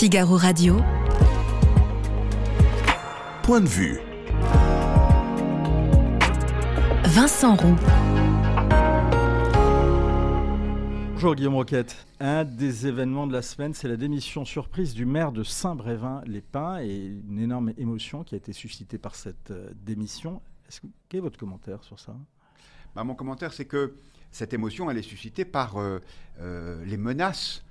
Figaro Radio. Point de vue. Vincent Roux. Bonjour Guillaume Roquette. Un des événements de la semaine, c'est la démission surprise du maire de Saint-Brévin-les-Pins et une énorme émotion qui a été suscitée par cette euh, démission. Est-ce que, quel est votre commentaire sur ça? Bah, mon commentaire, c'est que cette émotion, elle est suscitée par euh, euh, les menaces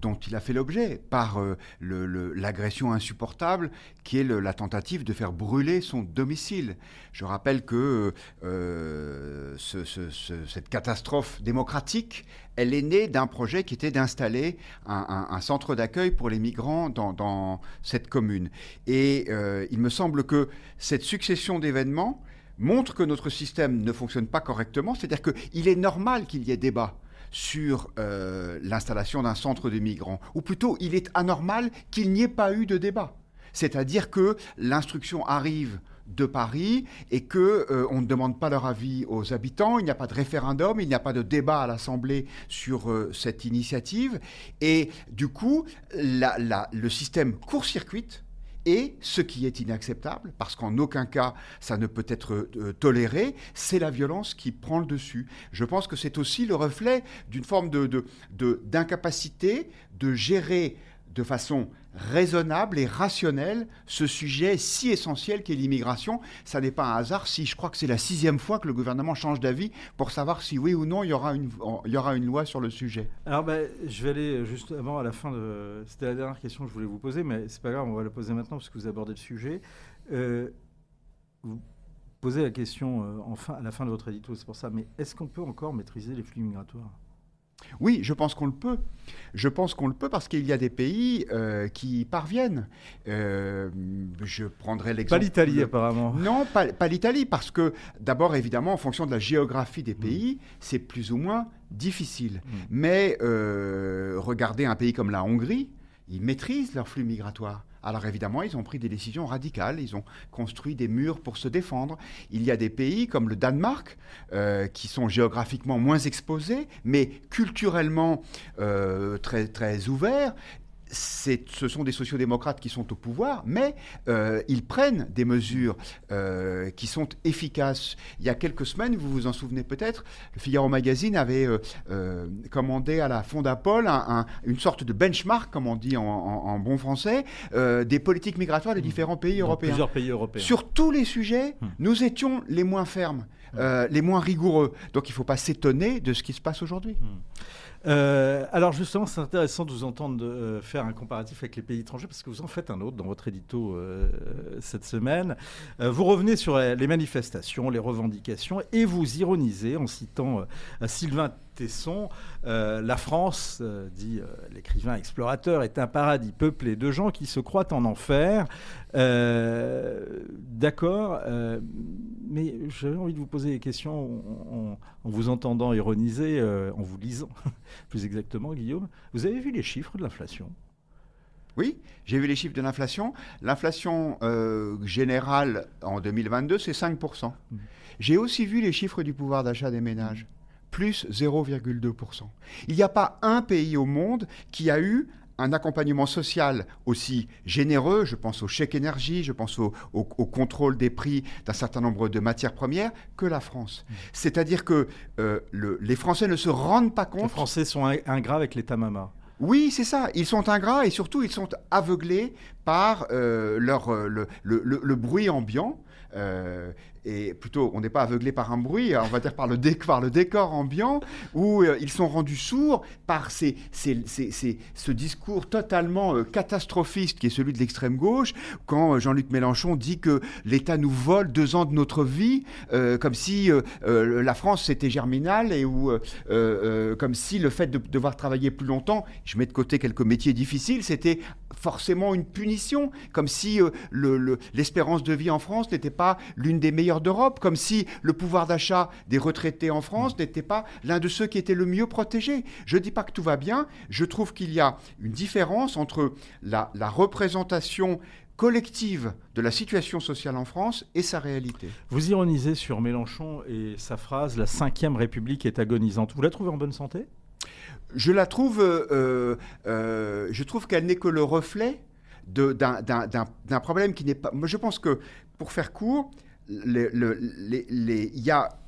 dont il a fait l'objet, par euh, l'agression insupportable qui est la tentative de faire brûler son domicile. Je rappelle que euh, ce- ce- ce- cette catastrophe démocratique, elle est née d'un projet qui était d'installer un, centre d'accueil pour les migrants dans, dans cette commune. Et euh, il me semble que cette succession d'événements montre que notre système ne fonctionne pas correctement, c'est-à-dire qu'il est normal qu'il y ait débat sur euh, l'installation d'un centre de migrants, ou plutôt il est anormal qu'il n'y ait pas eu de débat. C'est-à-dire que l'instruction arrive de Paris et que euh, on ne demande pas leur avis aux habitants, il n'y a pas de référendum, il n'y a pas de débat à l'Assemblée sur euh, cette initiative, et du coup, le système court-circuite et ce qui est inacceptable, parce qu'en aucun cas ça ne peut être euh, toléré, c'est la violence qui prend le dessus. Je pense que c'est aussi le reflet d'une forme de- de- de- d'incapacité de, gérer de façon raisonnable et rationnelle ce sujet si essentiel qu'est l'immigration. Ça n'est pas un hasard si je crois que c'est la sixième fois que le gouvernement change d'avis pour savoir si oui ou non il y aura une, loi sur le sujet. Alors, ben, je vais aller justement à la fin de. C'était la dernière question que je voulais vous poser, mais c'est pas grave, on va la poser maintenant parce que vous abordez le sujet. Euh, vous posez la question euh, à la fin de votre édito, c'est pour ça, mais est-ce qu'on peut encore maîtriser les flux migratoires? Oui, je pense qu'on le peut. Je pense qu'on le peut parce qu'il y a des pays euh, qui y parviennent. Euh, je prendrai Pas l'exemple. l'Italie, le- apparemment. Non, pas, pas l'Italie, parce que d'abord, évidemment, en fonction de la géographie des pays, c'est plus ou moins difficile. Mm. Mais euh, regardez un pays comme la Hongrie, ils maîtrisent leur flux migratoire. Alors évidemment, ils ont pris des décisions radicales, ils ont construit des murs pour se défendre. Il y a des pays comme le Danemark, euh, qui sont géographiquement moins exposés, mais culturellement euh, très, très ouverts. Ce sont des sociodémocrates qui sont au pouvoir, mais euh, ils prennent des mesures euh, qui sont efficaces. Il y a quelques semaines, vous vous en souvenez peut-être, le Figaro Magazine avait euh, commandé à la Fondapol un- un- une sorte de benchmark, comme on dit en, en- en bon français, des politiques migratoires des différents pays Dans européens. Plusieurs pays européens. Sur tous les sujets, Hmm. nous étions les moins fermes, les moins rigoureux. Donc il ne faut pas s'étonner de ce qui se passe aujourd'hui. Euh, alors justement, c'est intéressant de vous entendre euh, faire un comparatif avec les pays étrangers, parce que vous en faites un autre dans votre édito euh, cette semaine. Vous revenez sur les manifestations, les revendications, et vous ironisez en citant Sylvain Tesson, euh, la France, euh, dit euh, l'écrivain explorateur, est un paradis peuplé de gens qui se croient en enfer. D'accord, mais j'avais envie de vous poser des questions en, en- en vous entendant ironiser, en vous lisant plus exactement, Guillaume. Vous avez vu les chiffres de l'inflation? Oui, j'ai vu les chiffres de l'inflation. L'inflation euh, générale en 2022, c'est 5%. Mm. J'ai aussi vu les chiffres du pouvoir d'achat des ménages, plus 0,2%. Il n'y a pas un pays au monde qui a eu un accompagnement social aussi généreux, je pense au chèque énergie, je pense au, au- au contrôle des prix d'un certain nombre de matières premières, que la France. C'est-à-dire que euh, le- les Français ne se rendent pas Les compte Français sont in- ingrats avec l'État mama. oui, c'est ça. Ils sont ingrats et surtout ils sont aveuglés par euh, leur, euh, le, le- le- le bruit ambiant. Euh, et plutôt, on n'est pas aveuglé par un bruit, on va dire par le, décor ambiant, où euh, ils sont rendus sourds par ce discours totalement euh, catastrophiste qui est celui de l'extrême gauche, quand euh, Jean-Luc Mélenchon dit que l'État nous vole deux ans de notre vie, comme si la France c'était germinal et où, comme si le fait de devoir travailler plus longtemps, je mets de côté quelques métiers difficiles, c'était forcément une punition, comme si le- le- l'espérance de vie en France n'était pas l'une des meilleures d'Europe, comme si le pouvoir d'achat des retraités en France n'était pas l'un de ceux qui étaient le mieux protégés. Je ne dis pas que tout va bien, je trouve qu'il y a une différence entre la, la représentation collective de la situation sociale en France et sa réalité. Vous ironisez sur Mélenchon et sa phrase La cinquième République est agonisante. Vous la trouvez en bonne santé? Je la trouve, euh, euh, je trouve qu'elle n'est que le reflet d'un- problème qui n'est pas. Moi, je pense que, pour faire court, le- le- les- les- il y a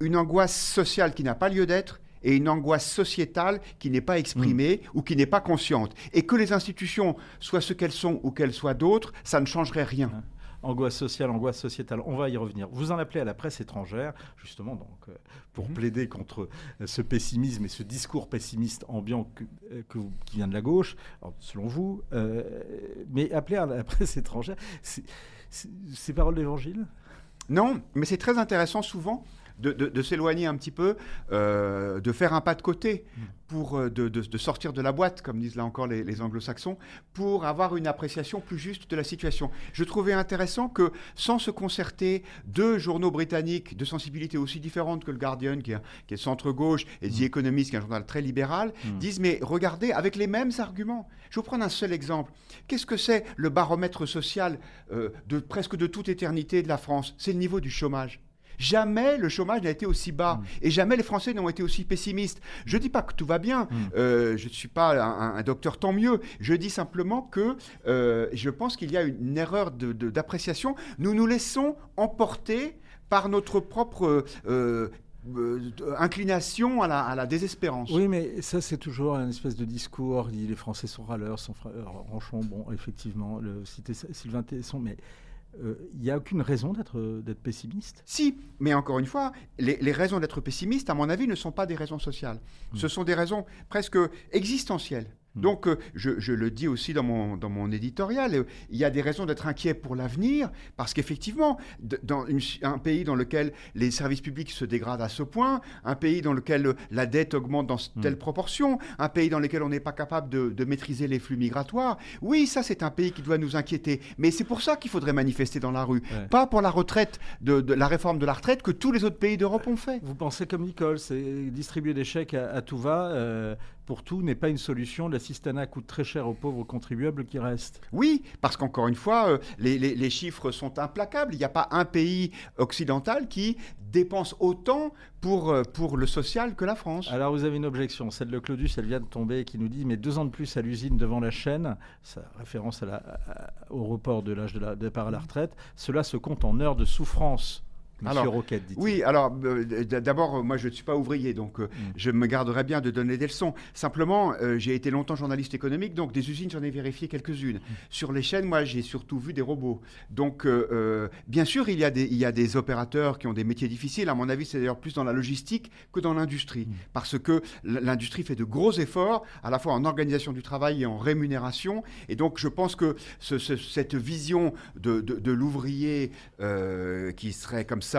une angoisse sociale qui n'a pas lieu d'être et une angoisse sociétale qui n'est pas exprimée ou qui n'est pas consciente. Et que les institutions soient ce qu'elles sont ou qu'elles soient d'autres, ça ne changerait rien. Angoisse sociale, angoisse sociétale, on va y revenir. Vous en appelez à la presse étrangère, justement, donc, euh, pour Mhm. plaider contre euh, ce pessimisme et ce discours pessimiste ambiant que- euh, que qui vient de la gauche, selon vous. euh, mais appeler à la presse étrangère, c'est c'est- c'est parole d'évangile? Non, mais c'est très intéressant souvent de, de- de s'éloigner un petit peu, euh, de faire un pas de côté pour euh, de, sortir de la boîte, comme disent là encore les, les anglo-saxons, pour avoir une appréciation plus juste de la situation. Je trouvais intéressant que, sans se concerter, deux journaux britanniques de sensibilité aussi différente que le Guardian, qui est, qui est centre-gauche, et The Economist, qui est un journal très libéral, disent, mais regardez, avec les mêmes arguments. Je vais vous prendre un seul exemple. Qu'est-ce que c'est le baromètre social euh, de presque de toute éternité de la France? C'est le niveau du chômage. Jamais le chômage n'a été aussi bas et jamais les Français n'ont été aussi pessimistes. Je ne dis pas que tout va bien, euh, je ne suis pas un, un docteur, tant mieux. Je dis simplement que euh, je pense qu'il y a une erreur d'appréciation. Nous nous laissons emporter par notre propre euh, euh, inclination à la, à la désespérance. Oui, mais ça, c'est toujours un espèce de discours. Les Français sont râleurs, sont fra- ronchons. Bon, effectivement, le, citer Sylvain Tesson, mais euh, il n'y a aucune raison d'être d'être pessimiste? Si, mais encore une fois, les, les raisons d'être pessimiste, à mon avis, ne sont pas des raisons sociales. Ce sont des raisons presque existentielles. Donc, euh, je, je le dis aussi dans mon, dans mon éditorial, euh, il y a des raisons d'être inquiet pour l'avenir, parce qu'effectivement, dans une- un pays dans lequel les services publics se dégradent à ce point, un pays dans lequel euh, la dette augmente dans telle proportion, un pays dans lequel on n'est pas capable de, de maîtriser les flux migratoires, oui, ça c'est un pays qui doit nous inquiéter. Mais c'est pour ça qu'il faudrait manifester dans la rue, Ouais. pas pour la retraite, de, de la réforme de la retraite que tous les autres pays d'Europe ont fait. Vous pensez comme Nicole, c'est distribuer des chèques à, à tout va euh, pour tout n'est pas une solution. L'assistanat coûte très cher aux pauvres contribuables qui restent. Oui, parce qu'encore une fois, euh, les, les- les chiffres sont implacables. Il n'y a pas un pays occidental qui dépense autant pour, euh, pour le social que la France. Alors vous avez une objection, celle de Claudius, elle vient de tomber, qui nous dit mais deux ans de plus à l'usine devant la chaîne, ça référence à la- à- au report de l'âge de départ à la retraite, cela se compte en heures de souffrance. Monsieur Alors, Roquette, dit Oui, alors euh, d'abord, moi je ne suis pas ouvrier, donc euh, je me garderai bien de donner des leçons. Simplement, euh, j'ai été longtemps journaliste économique, donc des usines, j'en ai vérifié quelques-unes. Sur les chaînes, moi j'ai surtout vu des robots. Donc, bien sûr, il y, a des, il y a des opérateurs qui ont des métiers difficiles. À mon avis, c'est d'ailleurs plus dans la logistique que dans l'industrie. Parce que l'industrie fait de gros efforts, à la fois en organisation du travail et en rémunération. Et donc, je pense que ce- ce- cette vision de, de- de l'ouvrier qui serait comme ça.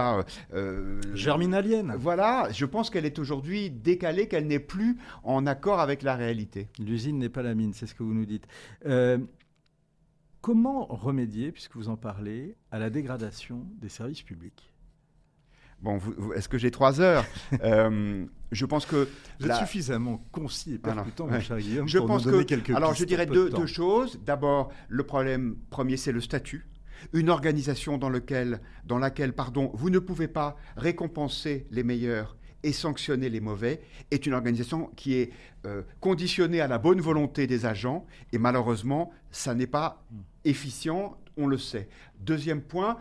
Euh, Germinalienne. voilà, je pense qu'elle est aujourd'hui décalée, qu'elle n'est plus en accord avec la réalité. L'usine n'est pas la mine, c'est ce que vous nous dites. Euh, comment remédier, puisque vous en parlez, à la dégradation des services publics? Bon, est-ce que j'ai trois heures? Euh, Je pense que Vous êtes suffisamment concis et percutant, mon cher Guillaume, Je pour pense nous donner que. quelques Alors, je dirais de deux choses. D'abord, le problème premier, c'est le statut. Une organisation dans, laquelle vous ne pouvez pas récompenser les meilleurs et sanctionner les mauvais est une organisation qui est euh, conditionnée à la bonne volonté des agents et malheureusement, ça n'est pas efficient, on le sait. Deuxième point,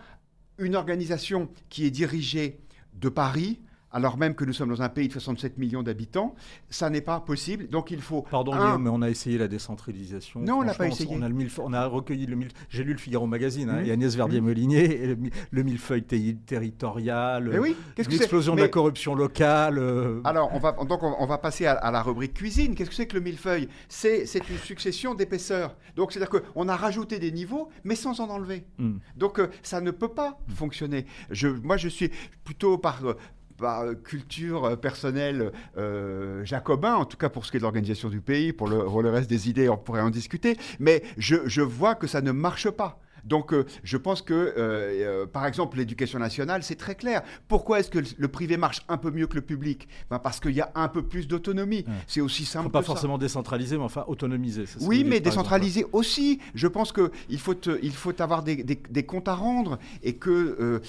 une organisation qui est dirigée de Paris, alors même que nous sommes dans un pays de 67 millions d'habitants, ça n'est pas possible. Donc il faut Pardon, un, Guillaume, mais on a essayé la décentralisation. Non, on l'a pas essayé. On a, le millef- on a recueilli le mille. J'ai lu le Figaro Magazine, hein, et Agnès Verdier-Molinier, et le, mi- le millefeuille ter- territorial, oui, c'est l'explosion de la corruption locale. euh, Alors, on va, donc on, va passer à, à la rubrique cuisine. Qu'est-ce que c'est que le millefeuille? C'est, c'est une succession d'épaisseurs. Donc, c'est-à-dire qu'on a rajouté des niveaux, mais sans en enlever. hmm. Donc, euh, ça ne peut pas fonctionner. Je, moi, je suis plutôt par, euh, euh, culture euh, personnelle euh, jacobin, en tout cas pour ce qui est de l'organisation du pays. Pour le, reste des idées, on pourrait en discuter. Mais je vois que ça ne marche pas. Donc euh, je pense que, euh, euh, par exemple, l'éducation nationale, c'est très clair. Pourquoi est-ce que le privé marche un peu mieux que le public? Ben Parce qu'il y a un peu plus d'autonomie. C'est aussi simple. Faut pas forcément décentraliser, mais enfin autonomiser. Oui, mais décentraliser aussi. Je pense qu'il faut, il faut avoir des, des, comptes à rendre et que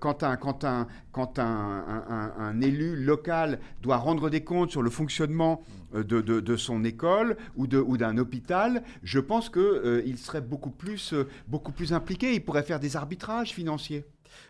quand, un, quand, un, quand un, un, élu local doit rendre des comptes sur le fonctionnement de, de, de son école ou d'un ou hôpital, je pense qu'il serait beaucoup plus beaucoup plus impliqué. Il pourrait faire des arbitrages financiers.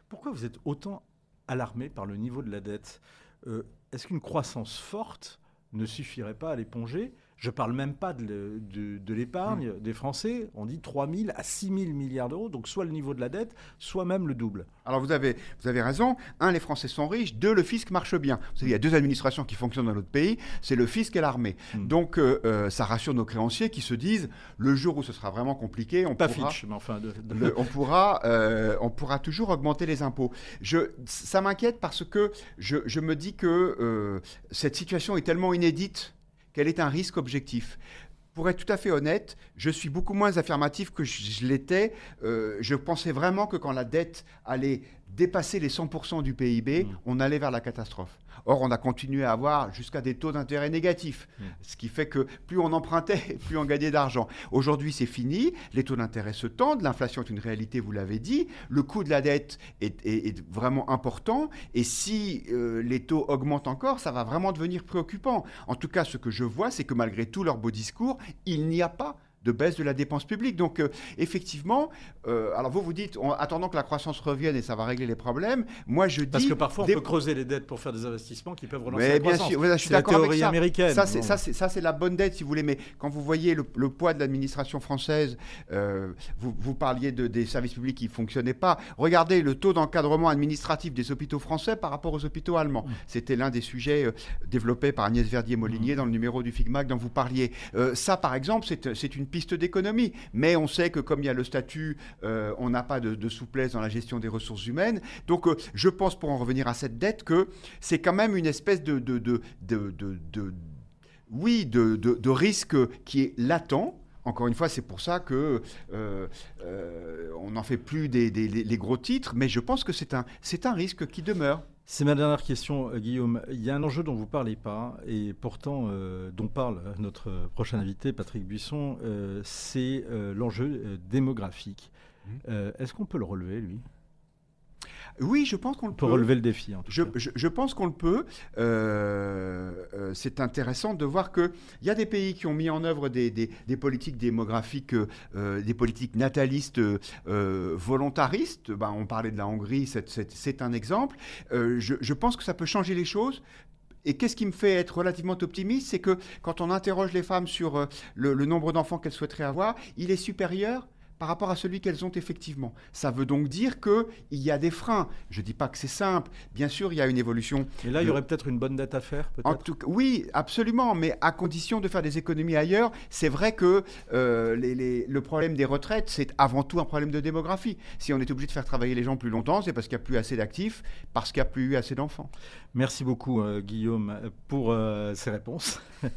Pourquoi vous êtes autant alarmé par le niveau de la dette? Euh, Est-ce qu'une croissance forte ne suffirait pas à l'éponger? Je ne parle même pas de, l'épargne mm. des Français. On dit 3 000 à 6 000 milliards d'euros, donc soit le niveau de la dette, soit même le double. Alors vous avez, vous avez raison. Un, les Français sont riches. Deux, le fisc marche bien. Vous savez, il y a deux administrations qui fonctionnent dans notre pays. C'est le fisc et l'armée. Mm. Donc euh, euh, ça rassure nos créanciers qui se disent, le jour où ce sera vraiment compliqué, on, pas pourra, mais enfin on, pourra, euh, on pourra toujours augmenter les impôts. Je, ça m'inquiète parce que je, je, me dis que cette situation est tellement inédite quel est un risque objectif pour être tout à fait honnête, je suis beaucoup moins affirmatif que je, l'étais. Euh, je pensais vraiment que quand la dette allait dépasser les 100% du PIB, mm. on allait vers la catastrophe. Or, on a continué à avoir jusqu'à des taux d'intérêt négatifs, mm. ce qui fait que plus on empruntait, plus on gagnait d'argent. Aujourd'hui, c'est fini, les taux d'intérêt se tendent, l'inflation est une réalité, vous l'avez dit, le coût de la dette est, vraiment important, et si euh, les taux augmentent encore, ça va vraiment devenir préoccupant. En tout cas, ce que je vois, c'est que malgré tous leurs beaux discours, il n'y a pas de baisse de la dépense publique. Donc, euh, effectivement, euh, alors vous vous dites, en attendant que la croissance revienne et ça va régler les problèmes, moi je dis... Parce que parfois on peut creuser les dettes pour faire des investissements qui peuvent relancer la bien croissance. Sûr, je suis d'accord avec ça. américaine. Ça, c'est, ça, c'est, la bonne dette, si vous voulez. Mais quand vous voyez le, poids de l'administration française, euh, vous, vous, parliez de, des services publics qui ne fonctionnaient pas. Regardez le taux d'encadrement administratif des hôpitaux français par rapport aux hôpitaux allemands. Mm. C'était l'un des sujets développés par Agnès Verdier-Molinier mm. dans le numéro du FIGMAC dont vous parliez. ça, par exemple, c'est, c'est une piste d'économie. Mais on sait que comme il y a le statut, euh, on n'a pas de, souplesse dans la gestion des ressources humaines. Donc euh, je pense, pour en revenir à cette dette, que c'est quand même une espèce de, de, de oui, de, risque qui est latent. Encore une fois, c'est pour ça que euh, on n'en fait plus des, les gros titres, mais je pense que c'est un, c'est un risque qui demeure. C'est ma dernière question, euh, Guillaume. Il y a un enjeu dont vous ne parlez pas, et pourtant euh, dont parle notre prochain invité, Patrick Buisson, euh, c'est l'enjeu démographique. Mmh. Est-ce qu'on peut le relever, lui? Oui, je pense qu'on le peut. Pour relever le défi. En je, je, pense qu'on le peut. Euh, euh, c'est intéressant de voir qu'il y a des pays qui ont mis en œuvre des, des, politiques démographiques, euh, des politiques natalistes volontaristes. Ben, on parlait de la Hongrie, c'est un exemple. Je, je pense que ça peut changer les choses. Et qu'est-ce qui me fait être relativement optimiste C'est que quand on interroge les femmes sur le, le nombre d'enfants qu'elles souhaiteraient avoir, il est supérieur par rapport à celui qu'elles ont effectivement. Ça veut donc dire qu'il y a des freins. Je ne dis pas que c'est simple. Bien sûr, il y a une évolution. Et là, il y aurait peut-être une bonne dette à faire, en tout Oui, absolument, mais à condition de faire des économies ailleurs. C'est vrai que euh, le problème des retraites, c'est avant tout un problème de démographie. Si on est obligé de faire travailler les gens plus longtemps, c'est parce qu'il n'y a plus assez d'actifs, parce qu'il n'y a plus eu assez d'enfants. Merci beaucoup, euh, Guillaume, pour euh, ces réponses.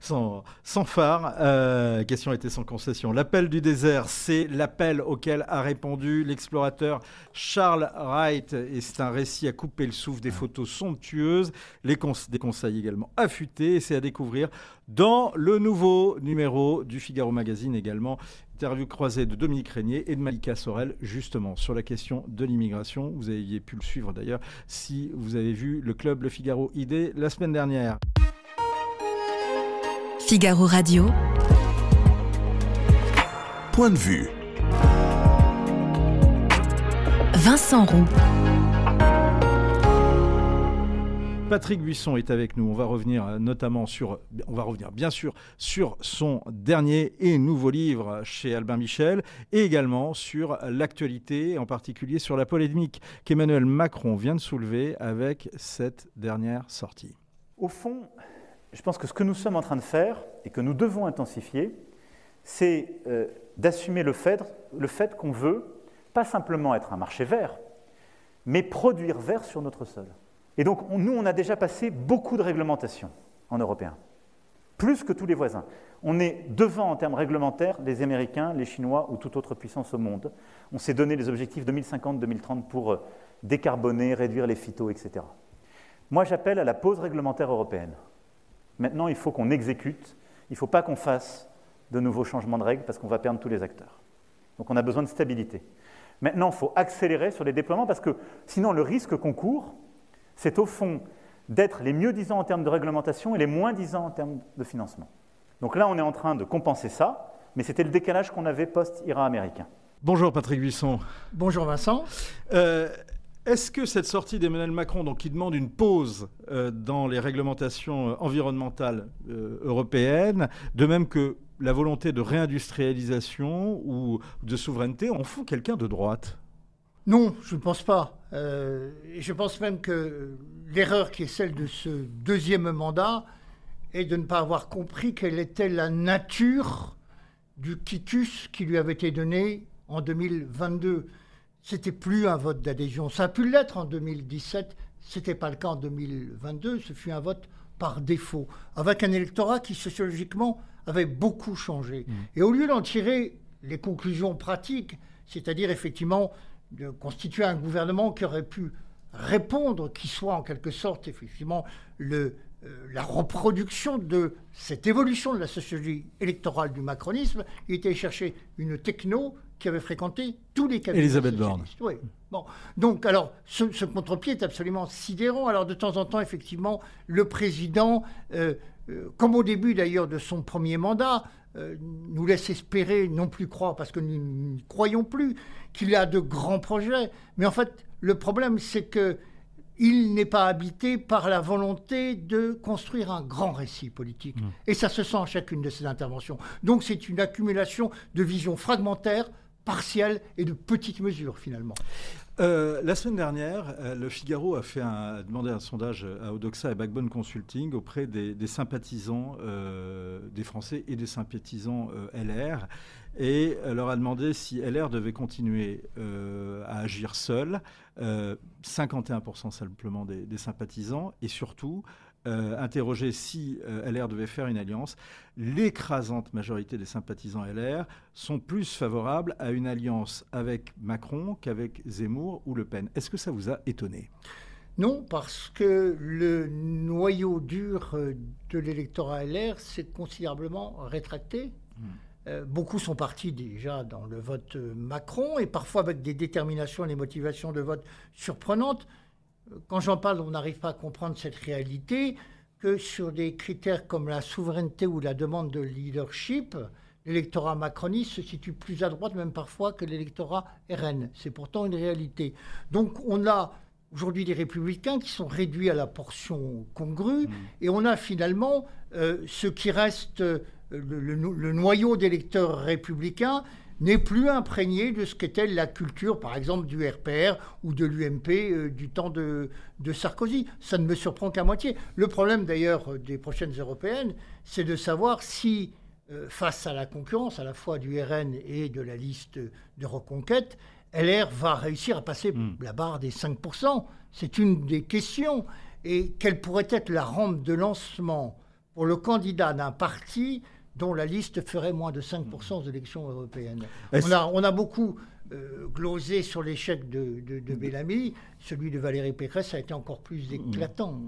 sans, sans phare. question était sans concession. L'appel du désert, c'est l'appel auquel a répondu l'explorateur Charles Wright. Et c'est un récit à couper le souffle, des photos somptueuses, les des conseils également affûtés. Et c'est à découvrir dans le nouveau numéro du Figaro Magazine également. Interview croisée de Dominique Régnier et de Malika Sorel, justement, sur la question de l'immigration. Vous aviez pu le suivre d'ailleurs si vous avez vu le club Le Figaro ID la semaine dernière. Figaro Radio point de vue. Vincent Roux. Patrick Buisson est avec nous. On va revenir euh, notamment sur, on va revenir bien sûr sur son dernier et nouveau livre chez Albin Michel et également sur l'actualité, en particulier sur la polémique qu'Emmanuel Macron vient de soulever avec cette dernière sortie. Au fond, je pense que ce que nous sommes en train de faire et que nous devons intensifier, c'est euh, d'assumer le fait, le fait qu'on veut pas simplement être un marché vert, mais produire vert sur notre sol. Et donc, nous, on a déjà passé beaucoup de réglementations en européen. plus que tous les voisins. On est devant en termes réglementaires les Américains, les Chinois ou toute autre puissance au monde. On s'est donné les objectifs 2050-2030 pour euh, décarboner, réduire les phytos, etc. Moi, j'appelle à la pause réglementaire européenne. Maintenant, il faut qu'on exécute. Il ne faut pas qu'on fasse de nouveaux changements de règles parce qu'on va perdre tous les acteurs. Donc, on a besoin de stabilité. Maintenant, il faut accélérer sur les déploiements parce que sinon, le risque qu'on court, c'est au fond d'être les mieux disants en termes de réglementation et les moins disants en termes de financement. Donc là, on est en train de compenser ça, mais c'était le décalage qu'on avait post-IRA américain. Bonjour Patrick Buisson. Bonjour Vincent. Euh, est-ce que cette sortie d'Emmanuel Macron, donc, qui demande une pause euh, dans les réglementations euh, environnementales européennes, de même que la volonté de réindustrialisation ou de souveraineté, en font quelqu'un de droite? Non, je ne pense pas. je pense même que l'erreur qui est celle de ce deuxième mandat est de ne pas avoir compris quelle était la nature du quitus qui lui avait été donné en 2022. C'était plus un vote d'adhésion. Ça a pu l'être en 2017, c'était pas le cas en 2022. Ce fut un vote par défaut, avec un électorat qui sociologiquement avait beaucoup changé. Mmh. Et au lieu d'en tirer les conclusions pratiques, c'est-à-dire effectivement de constituer un gouvernement qui aurait pu répondre, qui soit en quelque sorte effectivement le, euh, la reproduction de cette évolution de la sociologie électorale du macronisme, il était chercher une techno qui avait fréquenté tous les cabinets. Elisabeth Borne. Oui. Bon. Donc, alors, ce, contre-pied est absolument sidérant. Alors, de temps en temps, effectivement, le président, euh, comme au début d'ailleurs de son premier mandat, nous laisse espérer, non plus croire, parce que nous ne croyons plus, qu'il a de grands projets. Mais en fait, le problème, c'est que il n'est pas habité par la volonté de construire un grand récit politique. Mmh. Et ça se sent à chacune de ses interventions. Donc c'est une accumulation de visions fragmentaires, partielles et de petites mesures finalement. Euh, la semaine dernière, euh, le Figaro a, demandé un sondage à Odoxa et Backbone Consulting auprès des, sympathisants euh, des Français et des sympathisants LR et leur a demandé si LR devait continuer à agir seul, 51% simplement des, sympathisants, et surtout euh, interroger si euh, LR devait faire une alliance, l'écrasante majorité des sympathisants LR sont plus favorables à une alliance avec Macron qu'avec Zemmour ou Le Pen. Est-ce que ça vous a étonné? Non, parce que le noyau dur euh, de l'électorat LR s'est considérablement rétracté. Hmm. beaucoup sont partis déjà dans le vote Macron et parfois avec des déterminations et des motivations de vote surprenantes quand j'en parle, on n'arrive pas à comprendre cette réalité, que sur des critères comme la souveraineté ou la demande de leadership, l'électorat macroniste se situe plus à droite, même parfois, que l'électorat RN. C'est pourtant une réalité. Donc on a aujourd'hui des républicains qui sont réduits à la portion congrue, mmh. et on a finalement euh, ce qui reste euh, le noyau d'électeurs républicains n'est plus imprégné de ce qu'était la culture, par exemple, du RPR ou de l'UMP euh, du temps de, Sarkozy. Ça ne me surprend qu'à moitié. Le problème, d'ailleurs, euh, des prochaines européennes, c'est de savoir si, euh, face à la concurrence, à la fois du RN et de la liste de reconquête, LR va réussir à passer hmm. la barre des 5%. C'est une des questions. Et quelle pourrait être la rampe de lancement pour le candidat d'un parti dont la liste ferait moins de 5% aux élections européennes. On a, on a, beaucoup euh, glosé sur l'échec de, de, Bellamy. Celui de Valérie Pécresse a été encore plus éclatant.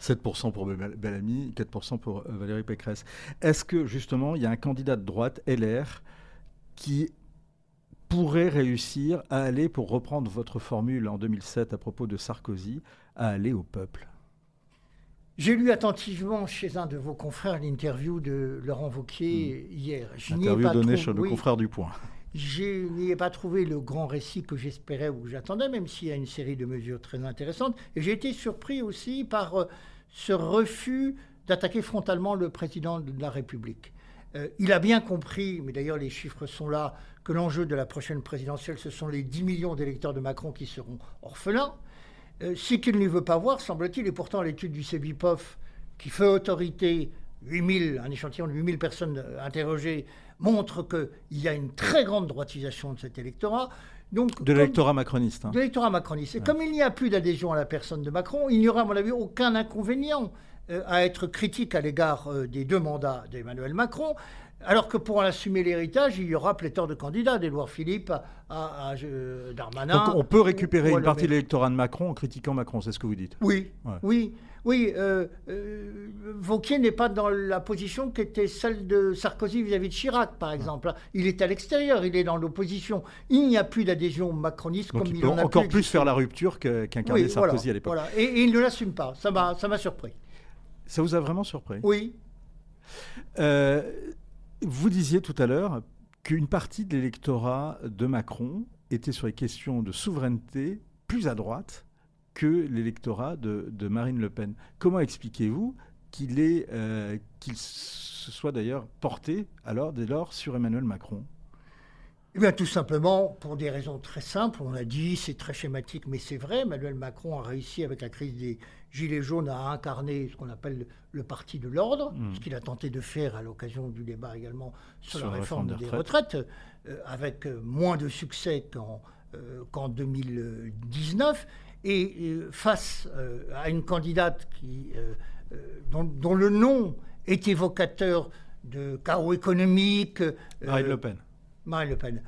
7% pour Bellamy, 4% pour euh, Valérie Pécresse. Est-ce que justement, il y a un candidat de droite, LR, qui pourrait réussir à aller, pour reprendre votre formule en 2007 à propos de Sarkozy, à aller au peuple? J'ai lu attentivement chez un de vos confrères l'interview de Laurent Vauquier hmm. hier. Interview donnée chez le confrère du Point. Je n'y ai pas trouvé le grand récit que j'espérais ou que j'attendais, même s'il y a une série de mesures très intéressantes. Et j'ai été surpris aussi par euh, ce refus d'attaquer frontalement le président de la République. Euh, il a bien compris, mais d'ailleurs les chiffres sont là, que l'enjeu de la prochaine présidentielle, ce sont les 10 millions d'électeurs de Macron qui seront orphelins. Euh, ce qu'il ne veut pas voir, semble-t-il, et pourtant l'étude du CEBIPOF, qui fait autorité, 8000, un échantillon de 8000 personnes euh, interrogées, montre qu'il y a une très grande droitisation de cet électorat. Donc, de l'électorat macroniste. Hein. De l'électorat macroniste. Et comme il n'y a plus d'adhésion à la personne de Macron, il n'y aura, à mon avis, aucun inconvénient à être critique à l'égard des deux mandats d'Emmanuel Macron. Alors que pour en assumer l'héritage, il y aura pléthore de candidats, d'Édouard Philippe à, Darmanin. Donc on peut récupérer une partie de l'électorat de Macron en critiquant Macron, c'est ce que vous dites? Oui, oui. Oui, euh, euh, Vauquier n'est pas dans la position qui était celle de Sarkozy vis-à-vis de Chirac, par exemple. Il est à l'extérieur, il est dans l'opposition. Il n'y a plus d'adhésion macroniste comme il, il en a encore plus faire la rupture qu'incarner Sarkozy à l'époque. Voilà. Et, et, il ne l'assume pas. Ça m'a surpris. Ça vous a vraiment surpris? Oui. Euh, vous disiez tout à l'heure qu'une partie de l'électorat de Macron était sur les questions de souveraineté plus à droite que l'électorat de, Marine Le Pen. Comment expliquez-vous qu'il euh, qu'il se soit d'ailleurs porté alors dès lors sur Emmanuel Macron? Eh bien, tout simplement, pour des raisons très simples, on a dit, c'est très schématique, mais c'est vrai, Emmanuel Macron a réussi avec la crise des Gilets jaunes à incarner ce qu'on appelle le, parti de l'ordre, hmm. ce qu'il a tenté de faire à l'occasion du débat également sur, la réforme, des retraites, euh, avec euh, moins de succès qu'en 2019. Et face euh, à une candidate qui, euh, euh, dont, le nom est évocateur de chaos économique. Marine Le Pen. Marine Le Pen.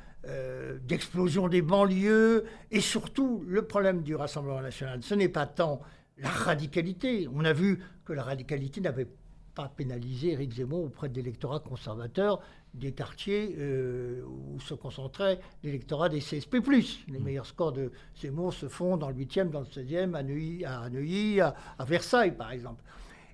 d'explosion des banlieues et surtout le problème du Rassemblement national. Ce n'est pas tant la radicalité. On a vu que la radicalité n'avait pas pénalisé Éric Zemmour auprès de l'électorat conservateur des quartiers euh, où se concentrait l'électorat des CSP+. Les mm. meilleurs scores de Zemmour se font dans le 8e, dans le 16e, à Neuilly, à, Neuilly, à, Versailles, par exemple.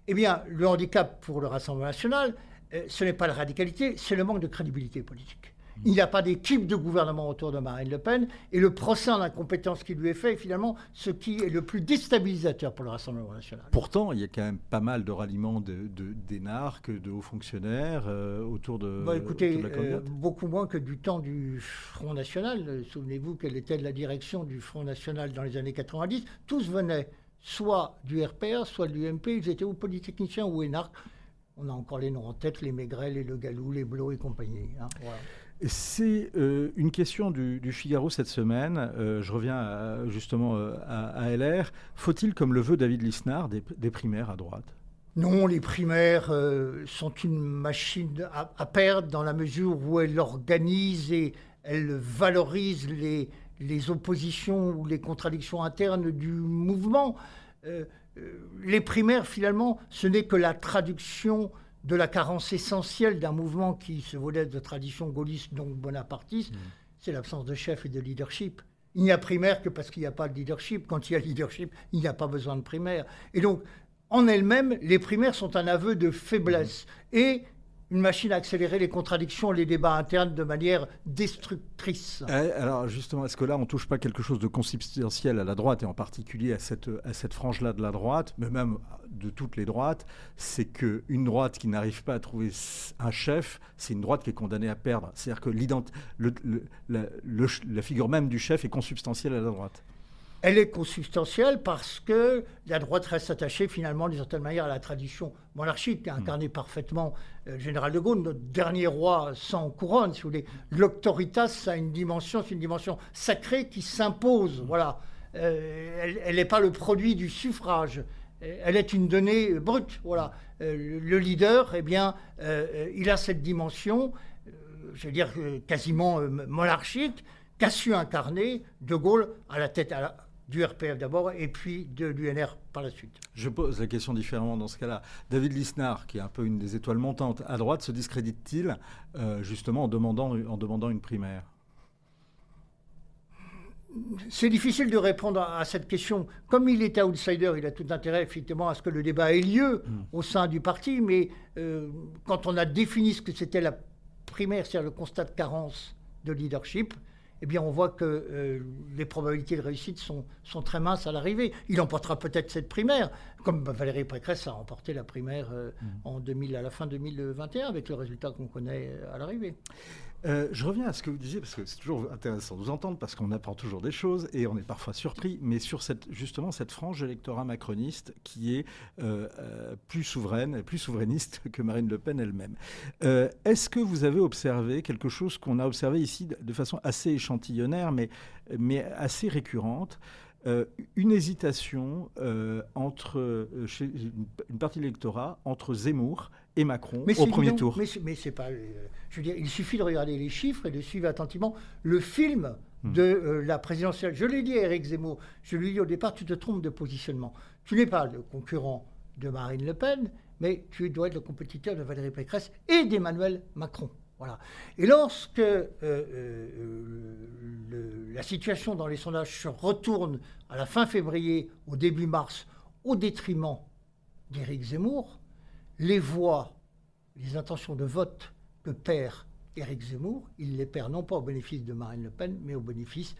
Eh bien, le handicap pour le Rassemblement national, euh, ce n'est pas la radicalité, c'est le manque de crédibilité politique. Il n'y a pas d'équipe de gouvernement autour de Marine Le Pen. Et le procès en incompétence qui lui est fait est finalement ce qui est le plus déstabilisateur pour le Rassemblement national. Pourtant, il y a quand même pas mal de ralliements d'énarques, de, de, hauts fonctionnaires euh, autour de, bah, écoutez, euh, beaucoup moins que du temps du Front National. Souvenez-vous quelle était la direction du Front National dans les années 90. Tous venaient soit du RPR, soit de l'UMP. Ils étaient ou polytechniciens ou énarques. On a encore les noms en tête, les Maigret, les Le Gallou, les Blo et compagnie. Hein, c'est euh, une question du, Figaro cette semaine. Euh, je reviens justement euh, à, LR. Faut-il, comme le veut David Lisnard, des, primaires à droite? Non, les primaires sont une machine à, perdre dans la mesure où elles organisent et elles valorisent les, les oppositions ou les contradictions internes du mouvement. les primaires, finalement, ce n'est que la traduction de la carence essentielle d'un mouvement qui se voulait de tradition gaulliste, donc bonapartiste, mm. c'est l'absence de chef et de leadership. Il n'y a primaire que parce qu'il n'y a pas de leadership. Quand il y a leadership, il n'y a pas besoin de primaire. Et donc, en elles-mêmes, les primaires sont un aveu de faiblesse. Mm. Et une machine à accélérer les contradictions, les débats internes de manière destructrice. Eh, alors justement, est-ce que là, on touche pas quelque chose de consubstantiel à la droite, et en particulier à cette, à cette frange-là de la droite, mais même de toutes les droites, c'est qu'une droite qui n'arrive pas à trouver un chef, c'est une droite qui est condamnée à perdre. C'est-à-dire que la figure même du chef est consubstantielle à la droite elle est consubstantielle parce que la droite reste attachée finalement d'une certaine manière à la tradition monarchique qui a incarné parfaitement le euh, général de Gaulle, notre dernier roi sans couronne, si vous voulez. L'autoritas a une dimension, c'est une dimension sacrée qui s'impose. Voilà. Euh, elle n'est pas le produit du suffrage. Elle est une donnée brute. Voilà. Euh, le leader, eh bien, il a cette dimension, je veux dire, quasiment monarchique, qu'a su incarner De Gaulle à la tête, à la, du RPF d'abord et puis de l'UNR par la suite. Je pose la question différemment dans ce cas-là. David Lisnard, qui est un peu une des étoiles montantes à droite, se discrédite-t-il euh, justement en demandant, en demandant une primaire? C'est difficile de répondre à cette question. Comme il est outsider, il a tout intérêt effectivement à ce que le débat ait lieu hmm. au sein du parti, mais euh, quand on a défini ce que c'était la primaire, c'est-à-dire le constat de carence de leadership, eh bien, on voit que euh, les probabilités de réussite sont, sont très minces à l'arrivée. Il emportera peut-être cette primaire, comme Valérie Pécresse a remporté la primaire euh, mmh. en 2000, à la fin 2021, avec le résultat qu'on connaît euh, à l'arrivée. Euh, je reviens à ce que vous disiez, parce que c'est toujours intéressant de vous entendre, parce qu'on apprend toujours des choses et on est parfois surpris, mais sur cette, justement cette frange électorat macroniste qui est euh, euh, plus souveraine, plus souverainiste que Marine Le Pen elle-même. Est-ce que vous avez observé quelque chose qu'on a observé ici de façon assez échantillonnaire, mais, mais assez récurrente une hésitation entre chez une, une partie de l'électorat entre Zemmour et Macron Mais au premier évident, tour. Mais, c'est- pas. euh, je veux dire, il suffit de regarder les chiffres et de suivre attentivement le film Hmm. de euh, la présidentielle. Je l'ai dit à Eric Zemmour, je lui ai dit au départ, tu te trompes de positionnement. Tu n'es pas le concurrent de Marine Le Pen, mais tu dois être le compétiteur de Valérie Pécresse et d'Emmanuel Macron. Voilà. Et lorsque euh, euh, le- la situation dans les sondages se retourne à la fin février, au début mars, au détriment d'Éric Zemmour, les voix, les intentions de vote que perd Éric Zemmour, il les perd non pas au bénéfice de Marine Le Pen, mais au bénéfice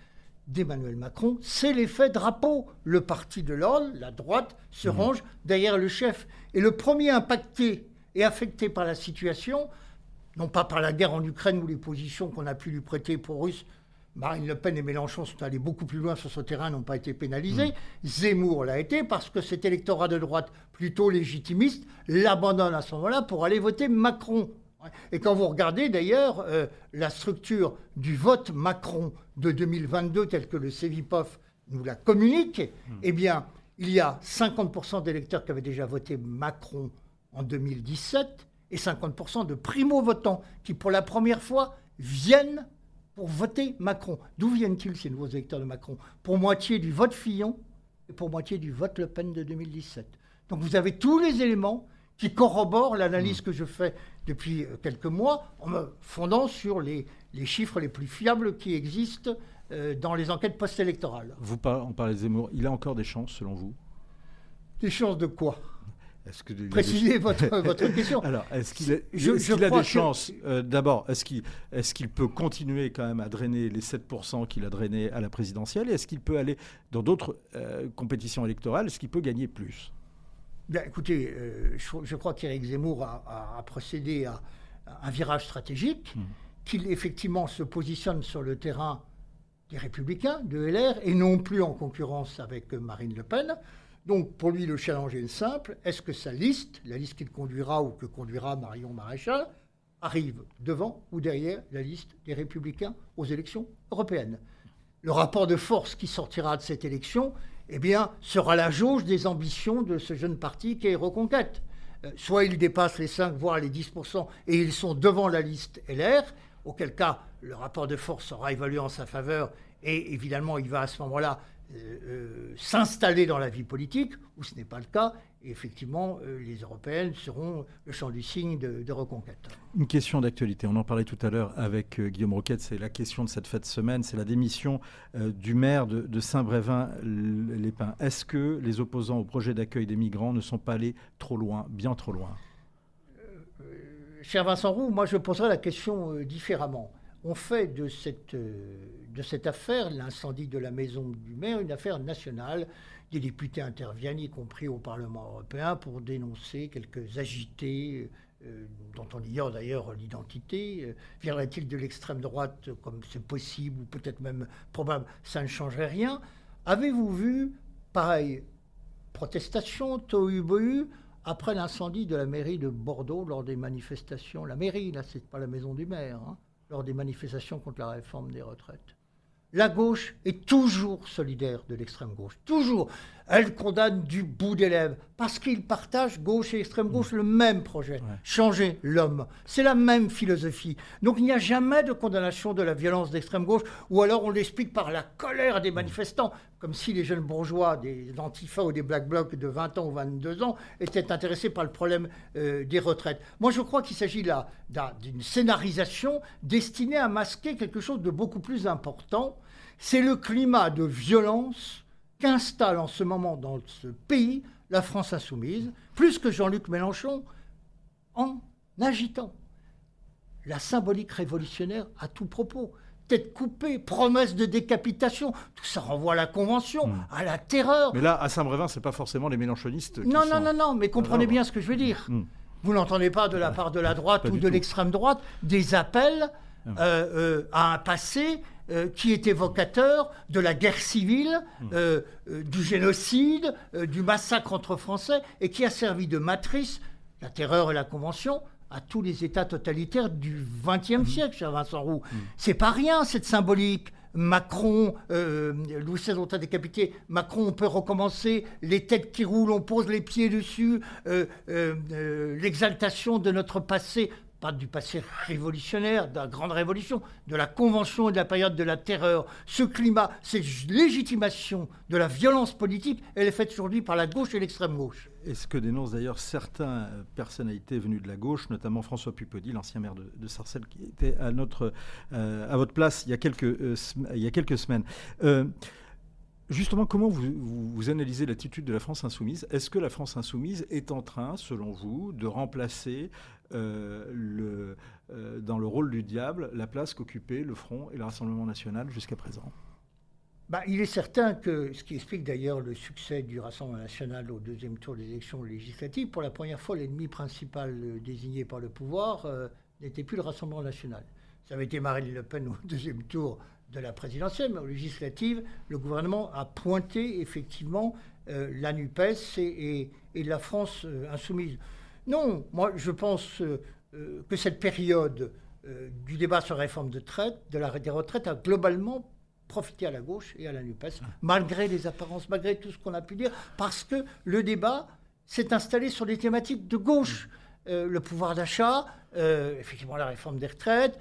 d'Emmanuel Macron. C'est l'effet drapeau. Le parti de l'ordre, la droite, se range derrière le chef. Et le premier impacté et affecté par la situation, non pas par la guerre en Ukraine ou les positions qu'on a pu lui prêter pour Russes. Marine Le Pen et Mélenchon sont allés beaucoup plus loin sur ce terrain, n'ont pas été pénalisés. Zemmour l'a été parce que cet électorat de droite plutôt légitimiste l'abandonne à ce moment-là pour aller voter Macron. Et quand vous regardez d'ailleurs euh, la structure du vote Macron de 2022 tel que le CEVIPOF nous la communique, eh bien, il y a 50% d'électeurs qui avaient déjà voté Macron en 2017 et 50% de primo-votants qui, pour la première fois, viennent pour voter Macron. D'où viennent-ils ces nouveaux électeurs de Macron? Pour moitié du vote Fillon et pour moitié du vote Le Pen de 2017. Donc vous avez tous les éléments qui corroborent l'analyse que je fais depuis euh, quelques mois en me fondant sur les, les chiffres les plus fiables qui existent euh, dans les enquêtes post-électorales. Vous par- parlez de Zemmour. Il a encore des chances, selon vous? Des chances de quoi? Est-ce que Précisez votre, votre question. Alors, est-ce qu'il a, Je- est-ce je qu'il a crois des que- chances euh, D'abord, est-ce qu'il peut continuer quand même à drainer les 7% qu'il a drainés à la présidentielle? Et est-ce qu'il peut aller dans d'autres euh, compétitions électorales? Est-ce qu'il peut gagner plus? Bien, écoutez, euh, je, je crois qu'Éric Zemmour a, a- a procédé à, à un virage stratégique, qu'il effectivement se positionne sur le terrain des Républicains, de LR, et non plus en concurrence avec Marine Le Pen. Donc pour lui, le challenge est simple. Est-ce que sa liste, la liste qu'il conduira ou que conduira Marion Maréchal, arrive devant ou derrière la liste des Républicains aux élections européennes? Le rapport de force qui sortira de cette élection, eh bien, sera la jauge des ambitions de ce jeune parti qui est Reconquête. Euh, soit il dépasse les 5, voire les 10%, et ils sont devant la liste LR, auquel cas le rapport de force sera évalué en sa faveur, et évidemment, il va à ce moment-là euh, euh, s'installer dans la vie politique, ou ce n'est pas le cas, et effectivement, euh, les européennes seront le champ du signe de, de Reconquête. Une question d'actualité. On en parlait tout à l'heure avec euh, Guillaume Roquette. C'est la question de cette fête semaine. C'est la démission du maire de, de Saint-Brévin-les-Pins. Est-ce que les opposants au projet d'accueil des migrants ne sont pas allés trop loin, bien trop loin? Cher Vincent Roux, moi je poserai la question différemment. On fait de cette, euh, de cette affaire, l'incendie de la maison du maire, une affaire nationale. Des députés interviennent, y compris au Parlement européen, pour dénoncer quelques agités euh, dont on ignore d'ailleurs l'identité. Euh, Viendrait-il de l'extrême droite comme c'est possible ou peut-être même probable Ça ne changerait rien. Avez-vous vu, pareil, protestation, tohu-bohu, après l'incendie de la mairie de Bordeaux lors des manifestations, la mairie, là, c'est pas la maison du maire, hein, des manifestations contre la réforme des retraites. La gauche est toujours solidaire de l'extrême gauche, toujours. Elle condamne du bout des lèvres, parce qu'ils partagent, gauche et extrême gauche, le même projet, changer l'homme. C'est la même philosophie. Donc il n'y a jamais de condamnation de la violence d'extrême gauche, ou alors on l'explique par la colère des manifestants, comme si les jeunes bourgeois des Antifa ou des Black Blocs de 20 ans ou 22 ans étaient intéressés par le problème euh, des retraites. Moi je crois qu'il s'agit là d'un- d'une scénarisation destinée à masquer quelque chose de beaucoup plus important, c'est le climat de violence qu'installe en ce moment dans ce pays la France insoumise, plus que Jean-Luc Mélenchon, en agitant la symbolique révolutionnaire à tout propos. Tête coupée, promesse de décapitation, tout ça renvoie à la Convention, à la terreur. Mais là, à Saint-Brévin, c'est pas forcément les mélenchonistes. qui Non, sont- non, non, non, mais comprenez bien ce que je veux dire. Hmm. Vous n'entendez pas de la part de la droite Pas ou de l'extrême droite des appels euh, euh, à un passé euh, qui est évocateur de la guerre civile, Hmm. euh, euh, du génocide, du massacre entre Français, et qui a servi de matrice, la terreur et la Convention, à tous les États totalitaires du Hmm. XXe siècle, cher Vincent Roux. C'est pas rien, cette symbolique. Macron, Louis XVI, on t'a décapité, Macron, on peut recommencer, les têtes qui roulent, on pose les pieds dessus, l'exaltation de notre passé pas du passé révolutionnaire, de la grande révolution, de la convention et de la période de la terreur. Ce climat, cette légitimation de la violence politique, elle est faite aujourd'hui par la gauche et l'extrême gauche. Et ce que dénoncent d'ailleurs certaines personnalités venues de la gauche, notamment François Pupody, l'ancien maire de, Sarcelles, qui était à, notre, euh, à votre place il y a quelques, euh, il y a quelques semaines. Euh, Justement, comment vous, analysez l'attitude de la France insoumise? Est-ce que la France insoumise est en train, selon vous, de remplacer le, euh, dans le rôle du diable la place qu'occupaient le Front et le Rassemblement national jusqu'à présent bah, il est certain que, ce qui explique d'ailleurs le succès du Rassemblement national au deuxième tour des élections législatives, pour la première fois, l'ennemi principal euh, désigné par le pouvoir n'était plus le Rassemblement national. Ça avait été Marine Le Pen au deuxième tour de la présidentielle, mais aux législatives, le gouvernement a pointé effectivement euh, la NUPES et, la France euh, insoumise. Non, moi je pense euh, que cette période du débat sur la réforme de, traite, de la, des retraites a globalement profité à la gauche et à la NUPES, malgré les apparences, malgré tout ce qu'on a pu dire, parce que le débat s'est installé sur des thématiques de gauche. le pouvoir d'achat, effectivement la réforme des retraites,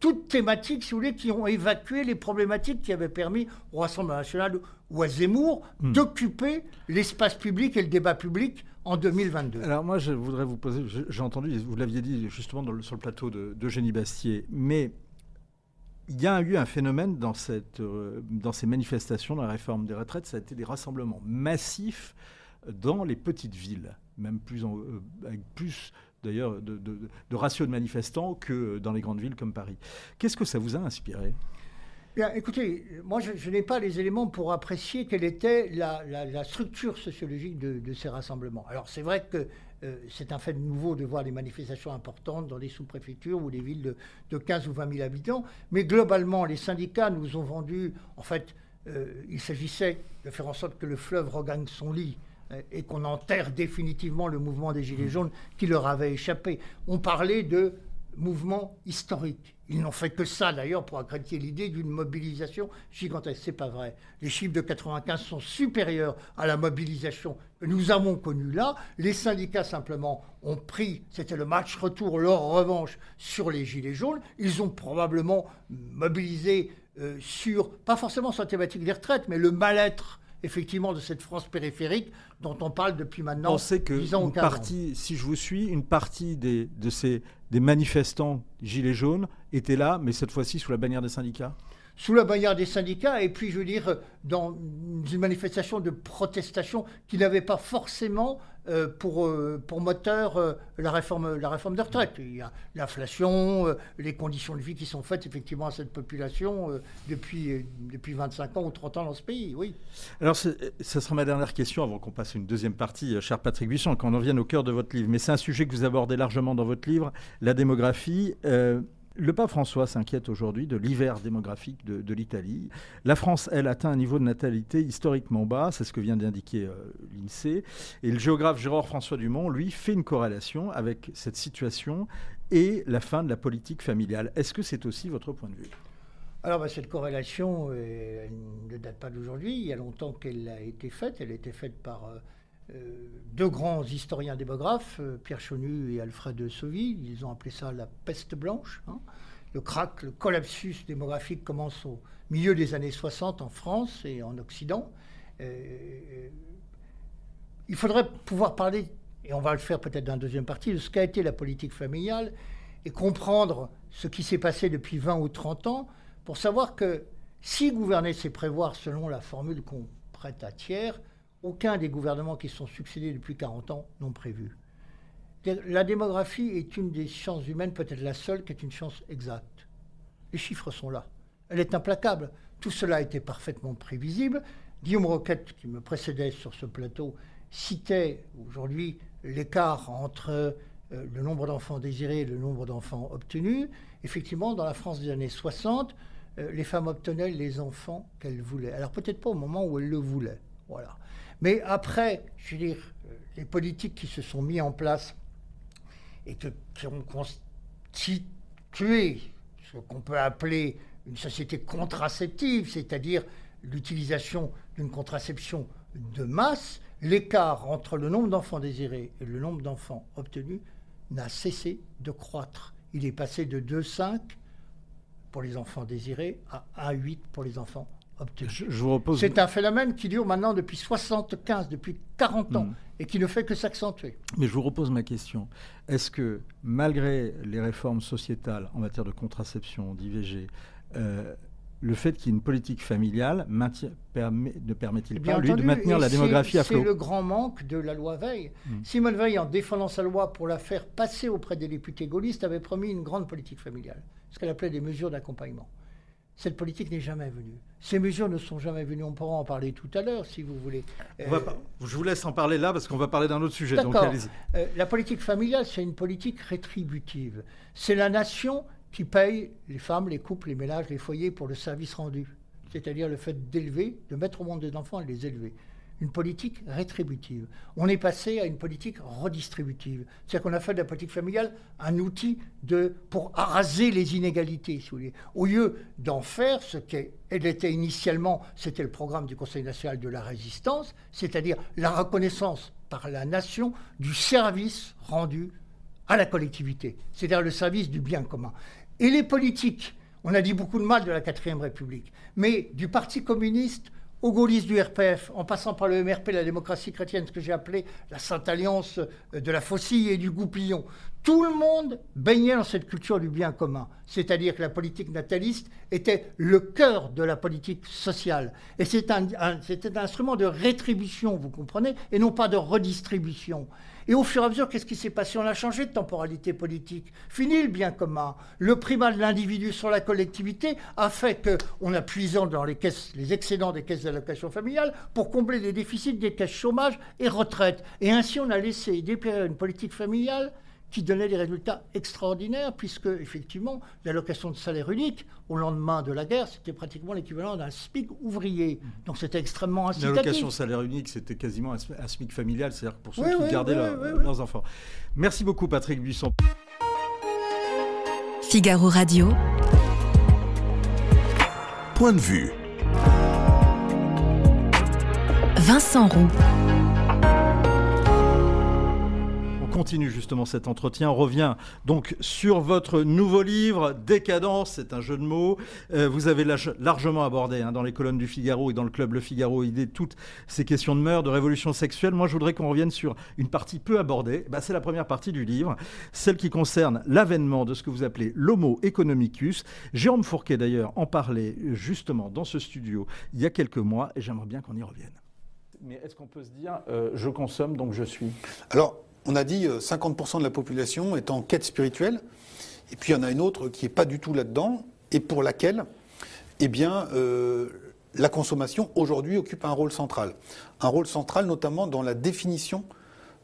toutes thématiques, si vous voulez, qui ont évacué les problématiques qui avaient permis au Rassemblement national ou à Zemmour hmm. d'occuper l'espace public et le débat public en 2022. Alors moi, je voudrais vous poser, j'ai entendu, vous l'aviez dit justement sur le plateau d'Eugénie Bastier, mais il y a eu un phénomène dans, cette, euh, dans ces manifestations, dans la réforme des retraites, ça a été des rassemblements massifs dans les petites villes, même plus euh, avec plus d'ailleurs de, de, ratio de manifestants que dans les grandes villes comme Paris. Qu'est-ce que ça vous a inspiré? Bien, écoutez, moi je, n'ai pas les éléments pour apprécier quelle était la, structure sociologique de, ces rassemblements. Alors c'est vrai que euh, c'est un fait nouveau de voir des manifestations importantes dans les sous-préfectures ou des villes de, 15 ou 20 000 habitants, mais globalement les syndicats nous ont vendu, en fait, euh, il s'agissait de faire en sorte que le fleuve regagne son lit et qu'on enterre définitivement le mouvement des Gilets jaunes qui leur avait échappé. On parlait de mouvement historique. Ils n'ont fait que ça d'ailleurs pour accréditer l'idée d'une mobilisation gigantesque. C'est pas vrai. Les chiffres de 95 sont supérieurs à la mobilisation que nous avons connue là. Les syndicats simplement ont pris, c'était le match retour, leur revanche sur les gilets jaunes. Ils ont probablement mobilisé euh, sur, pas forcément sur la thématique des retraites, mais le mal-être effectivement de cette France périphérique dont on parle depuis maintenant. On sait que une partie, si je vous suis, une partie des, de ces, des manifestants gilets jaunes étaient là, mais cette fois-ci sous la bannière des syndicats sous la bannière des syndicats, et puis, je veux dire, dans une manifestation de protestation qui n'avait pas forcément euh, pour, euh, pour moteur euh, la, réforme, la réforme des retraites. Il y a l'inflation, les conditions de vie qui sont faites effectivement à cette population depuis, depuis 25 ans ou 30 ans dans ce pays, oui. Alors, ça sera ma dernière question avant qu'on passe à une deuxième partie, cher Patrick Buisson, quand on en vienne au cœur de votre livre. Mais c'est un sujet que vous abordez largement dans votre livre, la démographie. Le pape François s'inquiète aujourd'hui de l'hiver démographique de, l'Italie. La France, elle, atteint un niveau de natalité historiquement bas, c'est ce que vient d'indiquer euh, l'INSEE. Et le géographe Gérard François Dumont, lui, fait une corrélation avec cette situation et la fin de la politique familiale. Est-ce que c'est aussi votre point de vue? Alors, bah, cette corrélation euh, ne date pas d'aujourd'hui. Il y a longtemps qu'elle a été faite. Elle a été faite par euh, deux grands historiens démographes, euh, Pierre Chonu et Alfred Sauvy, ils ont appelé ça la peste blanche. Hein. Le crack, le collapsus démographique commence au milieu des années 60 en France et en Occident. Euh, il faudrait pouvoir parler, et on va le faire peut-être dans la deuxième partie, de ce qu'a été la politique familiale et comprendre ce qui s'est passé depuis 20 ou 30 ans pour savoir que si gouverner, c'est prévoir selon la formule qu'on prête à tiers, aucun des gouvernements qui sont succédés depuis 40 ans n'ont prévu. La démographie est une des sciences humaines, peut-être la seule, qui est une science exacte. Les chiffres sont là. Elle est implacable. Tout cela était parfaitement prévisible. Guillaume Roquette, qui me précédait sur ce plateau, citait aujourd'hui l'écart entre euh, le nombre d'enfants désirés et le nombre d'enfants obtenus. Effectivement, dans la France des années 60, euh, les femmes obtenaient les enfants qu'elles voulaient. Alors peut-être pas au moment où elles le voulaient. Voilà. Mais après, je veux dire, les politiques qui se sont mis en place et qui ont constitué ce qu'on peut appeler une société contraceptive, c'est-à-dire l'utilisation d'une contraception de masse, l'écart entre le nombre d'enfants désirés et le nombre d'enfants obtenus n'a cessé de croître. Il est passé de 2,5 pour les enfants désirés à 1,8 pour les enfants obtenus. Je, je vous repose. C'est un phénomène qui dure maintenant depuis 75, depuis 40 ans, Mm. et qui ne fait que s'accentuer. Mais je vous repose ma question. Est-ce que, malgré les réformes sociétales en matière de contraception, d'IVG, euh, le fait qu'il y ait une politique familiale permet- ne permet-il Bien pas, lui, de maintenir la démographie à flot C'est le grand manque de la loi Veil. Mm. Simone Veil, en défendant sa loi pour la faire passer auprès des députés gaullistes, avait promis une grande politique familiale, ce qu'elle appelait des mesures d'accompagnement. Cette politique n'est jamais venue. Ces mesures ne sont jamais venues. On pourra en parler tout à l'heure, si vous voulez. On va pas- Je vous laisse en parler là parce qu'on va parler d'un autre sujet. Donc. Euh, la politique familiale, c'est une politique rétributive. C'est la nation qui paye les femmes, les couples, les ménages, les foyers pour le service rendu. C'est-à-dire le fait d'élever, de mettre au monde des enfants et de les élever. Une politique rétributive. On est passé à une politique redistributive. C'est-à-dire qu'on a fait de la politique familiale un outil pour araser les inégalités, si vous voulez. Au lieu d'en faire ce qu'elle était initialement, c'était le programme du Conseil national de la résistance, c'est-à-dire la reconnaissance par la nation du service rendu à la collectivité, c'est-à-dire le service du bien commun. Et les politiques, on a dit beaucoup de mal de la 4ème République, mais du Parti communiste aux gaullistes du RPF, en passant par le MRP, la démocratie chrétienne, ce que j'ai appelé la Sainte Alliance euh, de la Faucille et du Goupillon, tout le monde baignait dans cette culture du bien commun. C'est-à-dire que la politique nataliste était le cœur de la politique sociale. Et c'est un, c'était un instrument de rétribution, vous comprenez, et non pas de redistribution. Et au fur et à mesure, qu'est-ce qui s'est passé? On a changé de temporalité politique. Fini le bien commun. Le primat de l'individu sur la collectivité a fait qu'on a puisé dans les, caisses, les excédents des caisses d'allocation familiale pour combler les déficits des caisses chômage et retraite. Et ainsi, on a laissé dépérir une politique familiale qui donnait des résultats extraordinaires, puisque, effectivement, l'allocation de salaire unique, au lendemain de la guerre, c'était pratiquement l'équivalent d'un SPIC ouvrier. Donc c'était extrêmement incitatif. L'allocation salaire unique, c'était quasiment un sm- un SMIC familial, c'est-à-dire pour ceux Oui, qui oui, gardaient oui, leur- oui, oui. leurs enfants. Merci beaucoup, Patrick Buisson. Figaro Radio. Point de vue. Vincent Roux. On continue justement cet entretien. On revient donc sur votre nouveau livre, Décadence, c'est un jeu de mots. Euh, vous avez largement abordé hein, dans les colonnes du Figaro et dans le club Le Figaro idée toutes ces questions de meurtre, de révolution sexuelle. Moi, je voudrais qu'on revienne sur une partie peu abordée. Bah, c'est la première partie du livre, celle qui concerne l'avènement de ce que vous appelez l'homo economicus. Jérôme Fourquet, d'ailleurs, en parlait justement dans ce studio il y a quelques mois et j'aimerais bien qu'on y revienne. Mais est-ce qu'on peut se dire, euh, je consomme, donc je suis? Alors, on a dit euh, 50% de la population est en quête spirituelle, et puis il y en a une autre qui n'est pas du tout là-dedans, et pour laquelle, eh euh, la consommation aujourd'hui occupe un rôle central. Un rôle central notamment dans la définition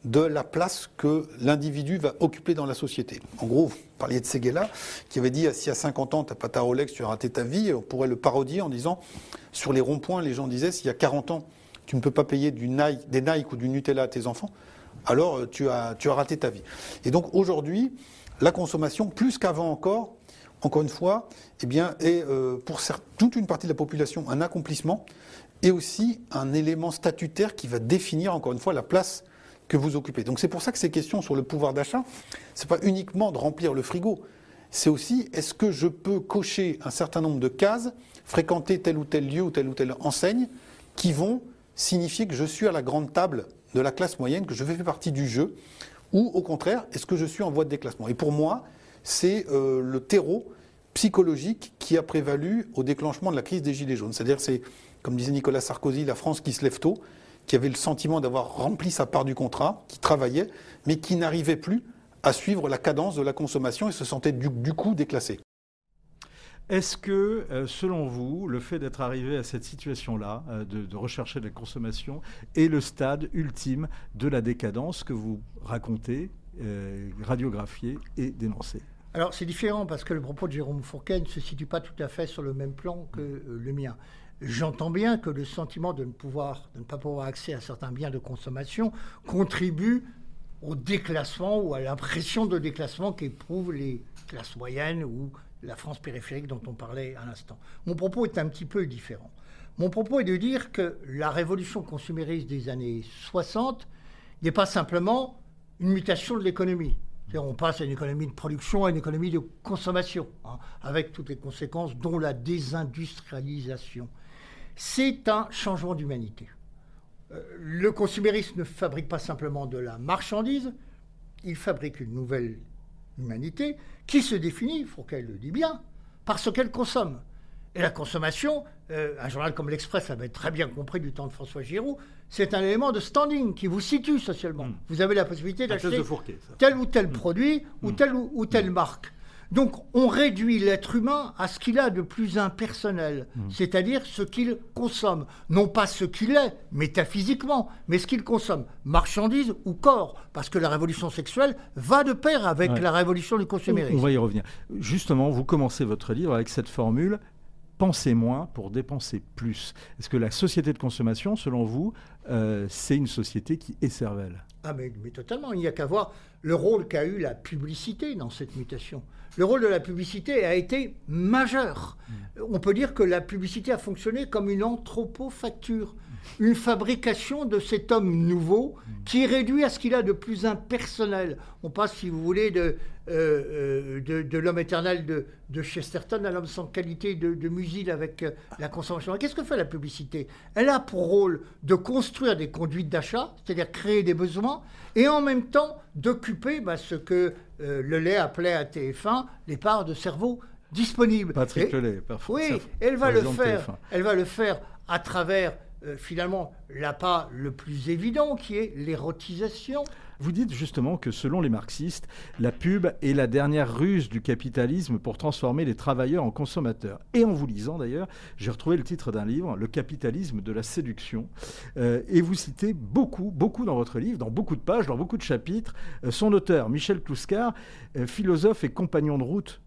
de la place que l'individu va occuper dans la société. En gros, vous parliez de Seguela, qui avait dit si à 50 ans, tu n'as pas ta Rolex, tu as raté ta vie. On pourrait le parodier en disant sur les ronds-points, les gens disaient s'il y a 40 ans, tu ne peux pas payer des Nike ou du Nutella à tes enfants, alors euh, tu as, raté ta vie. Et donc aujourd'hui, la consommation, plus qu'avant encore, encore une fois, eh bien, est euh, pour toute une partie de la population un accomplissement et aussi un élément statutaire qui va définir encore une fois la place que vous occupez. Donc c'est pour ça que ces questions sur le pouvoir d'achat, c'est pas uniquement de remplir le frigo, c'est aussi est-ce que je peux cocher un certain nombre de cases, fréquenter tel ou tel lieu ou telle ou telle enseigne qui vont signifier que je suis à la grande table de la classe moyenne, que je fais partie du jeu, ou au contraire, est-ce que je suis en voie de déclassement? Et pour moi, c'est euh, le terreau psychologique qui a prévalu au déclenchement de la crise des Gilets jaunes. C'est-à-dire, c'est, comme disait Nicolas Sarkozy, la France qui se lève tôt, qui avait le sentiment d'avoir rempli sa part du contrat, qui travaillait, mais qui n'arrivait plus à suivre la cadence de la consommation et se sentait du, du coup déclassé. Est-ce que, euh, selon vous, le fait d'être arrivé à cette situation-là, euh, de, rechercher de la consommation, est le stade ultime de la décadence que vous racontez, euh, radiographiez et dénoncez? Alors c'est différent parce que le propos de Jérôme Fourquet ne se situe pas tout à fait sur le même plan que le mien. J'entends bien que le sentiment de ne, pouvoir, de ne pas pouvoir accès à certains biens de consommation contribue au déclassement ou à l'impression de déclassement qu'éprouvent les classes moyennes ou la France périphérique dont on parlait à l'instant. Mon propos est un petit peu différent. Mon propos est de dire que la révolution consumériste des années 60 n'est pas simplement une mutation de l'économie. On passe à une économie de production à une économie de consommation, hein, avec toutes les conséquences, dont la désindustrialisation. C'est un changement d'humanité. Euh, le consumérisme ne fabrique pas simplement de la marchandise, il fabrique une nouvelle humanité qui se définit, il faut qu'elle le dise bien, par ce qu'elle consomme. Et la consommation, euh, un journal comme l'Express avait très bien compris du temps de François Giroud, c'est un élément de standing qui vous situe socialement. Hmm. Vous avez la possibilité d'acheter tel ou tel hmm. produit ou hmm. telle ou, telle marque. Donc on réduit l'être humain à ce qu'il a de plus impersonnel, c'est-à-dire ce qu'il consomme. Non pas ce qu'il est, métaphysiquement, mais ce qu'il consomme, marchandise ou corps, parce que la révolution sexuelle va de pair avec la révolution du consumérisme. On va y revenir. Justement, vous commencez votre livre avec cette formule penser moins pour dépenser plus. Est-ce que la société de consommation, selon vous, euh, c'est une société qui est cervelle? Ah mais, mais, totalement, il n'y a qu'à voir le rôle qu'a eu la publicité dans cette mutation. Le rôle de la publicité a été majeur. On peut dire que la publicité a fonctionné comme une anthropofacture une fabrication de cet homme nouveau qui est réduit à ce qu'il a de plus impersonnel. On passe, si vous voulez, de, euh, euh, de, l'homme éternel de, de, Chesterton à l'homme sans qualité de, de Musil avec euh, la consommation. Qu'est-ce que fait la publicité? Elle a pour rôle de construire des conduites d'achat, c'est-à-dire créer des besoins, et en même temps d'occuper bah, ce que le lait appelait à TF1 les parts de cerveau disponibles. Patrick Lelay, parfois. Oui, elle va le faire. Elle va le faire à travers euh, finalement l'appât le plus évident qui est l'érotisation. Vous dites justement que selon les marxistes, la pub est la dernière ruse du capitalisme pour transformer les travailleurs en consommateurs. Et en vous lisant d'ailleurs, j'ai retrouvé le titre d'un livre, Le capitalisme de la séduction. Euh, et vous citez beaucoup, beaucoup dans votre livre, dans beaucoup de pages, dans beaucoup de chapitres, euh, son auteur, Michel Kluskar, philosophe et compagnon de route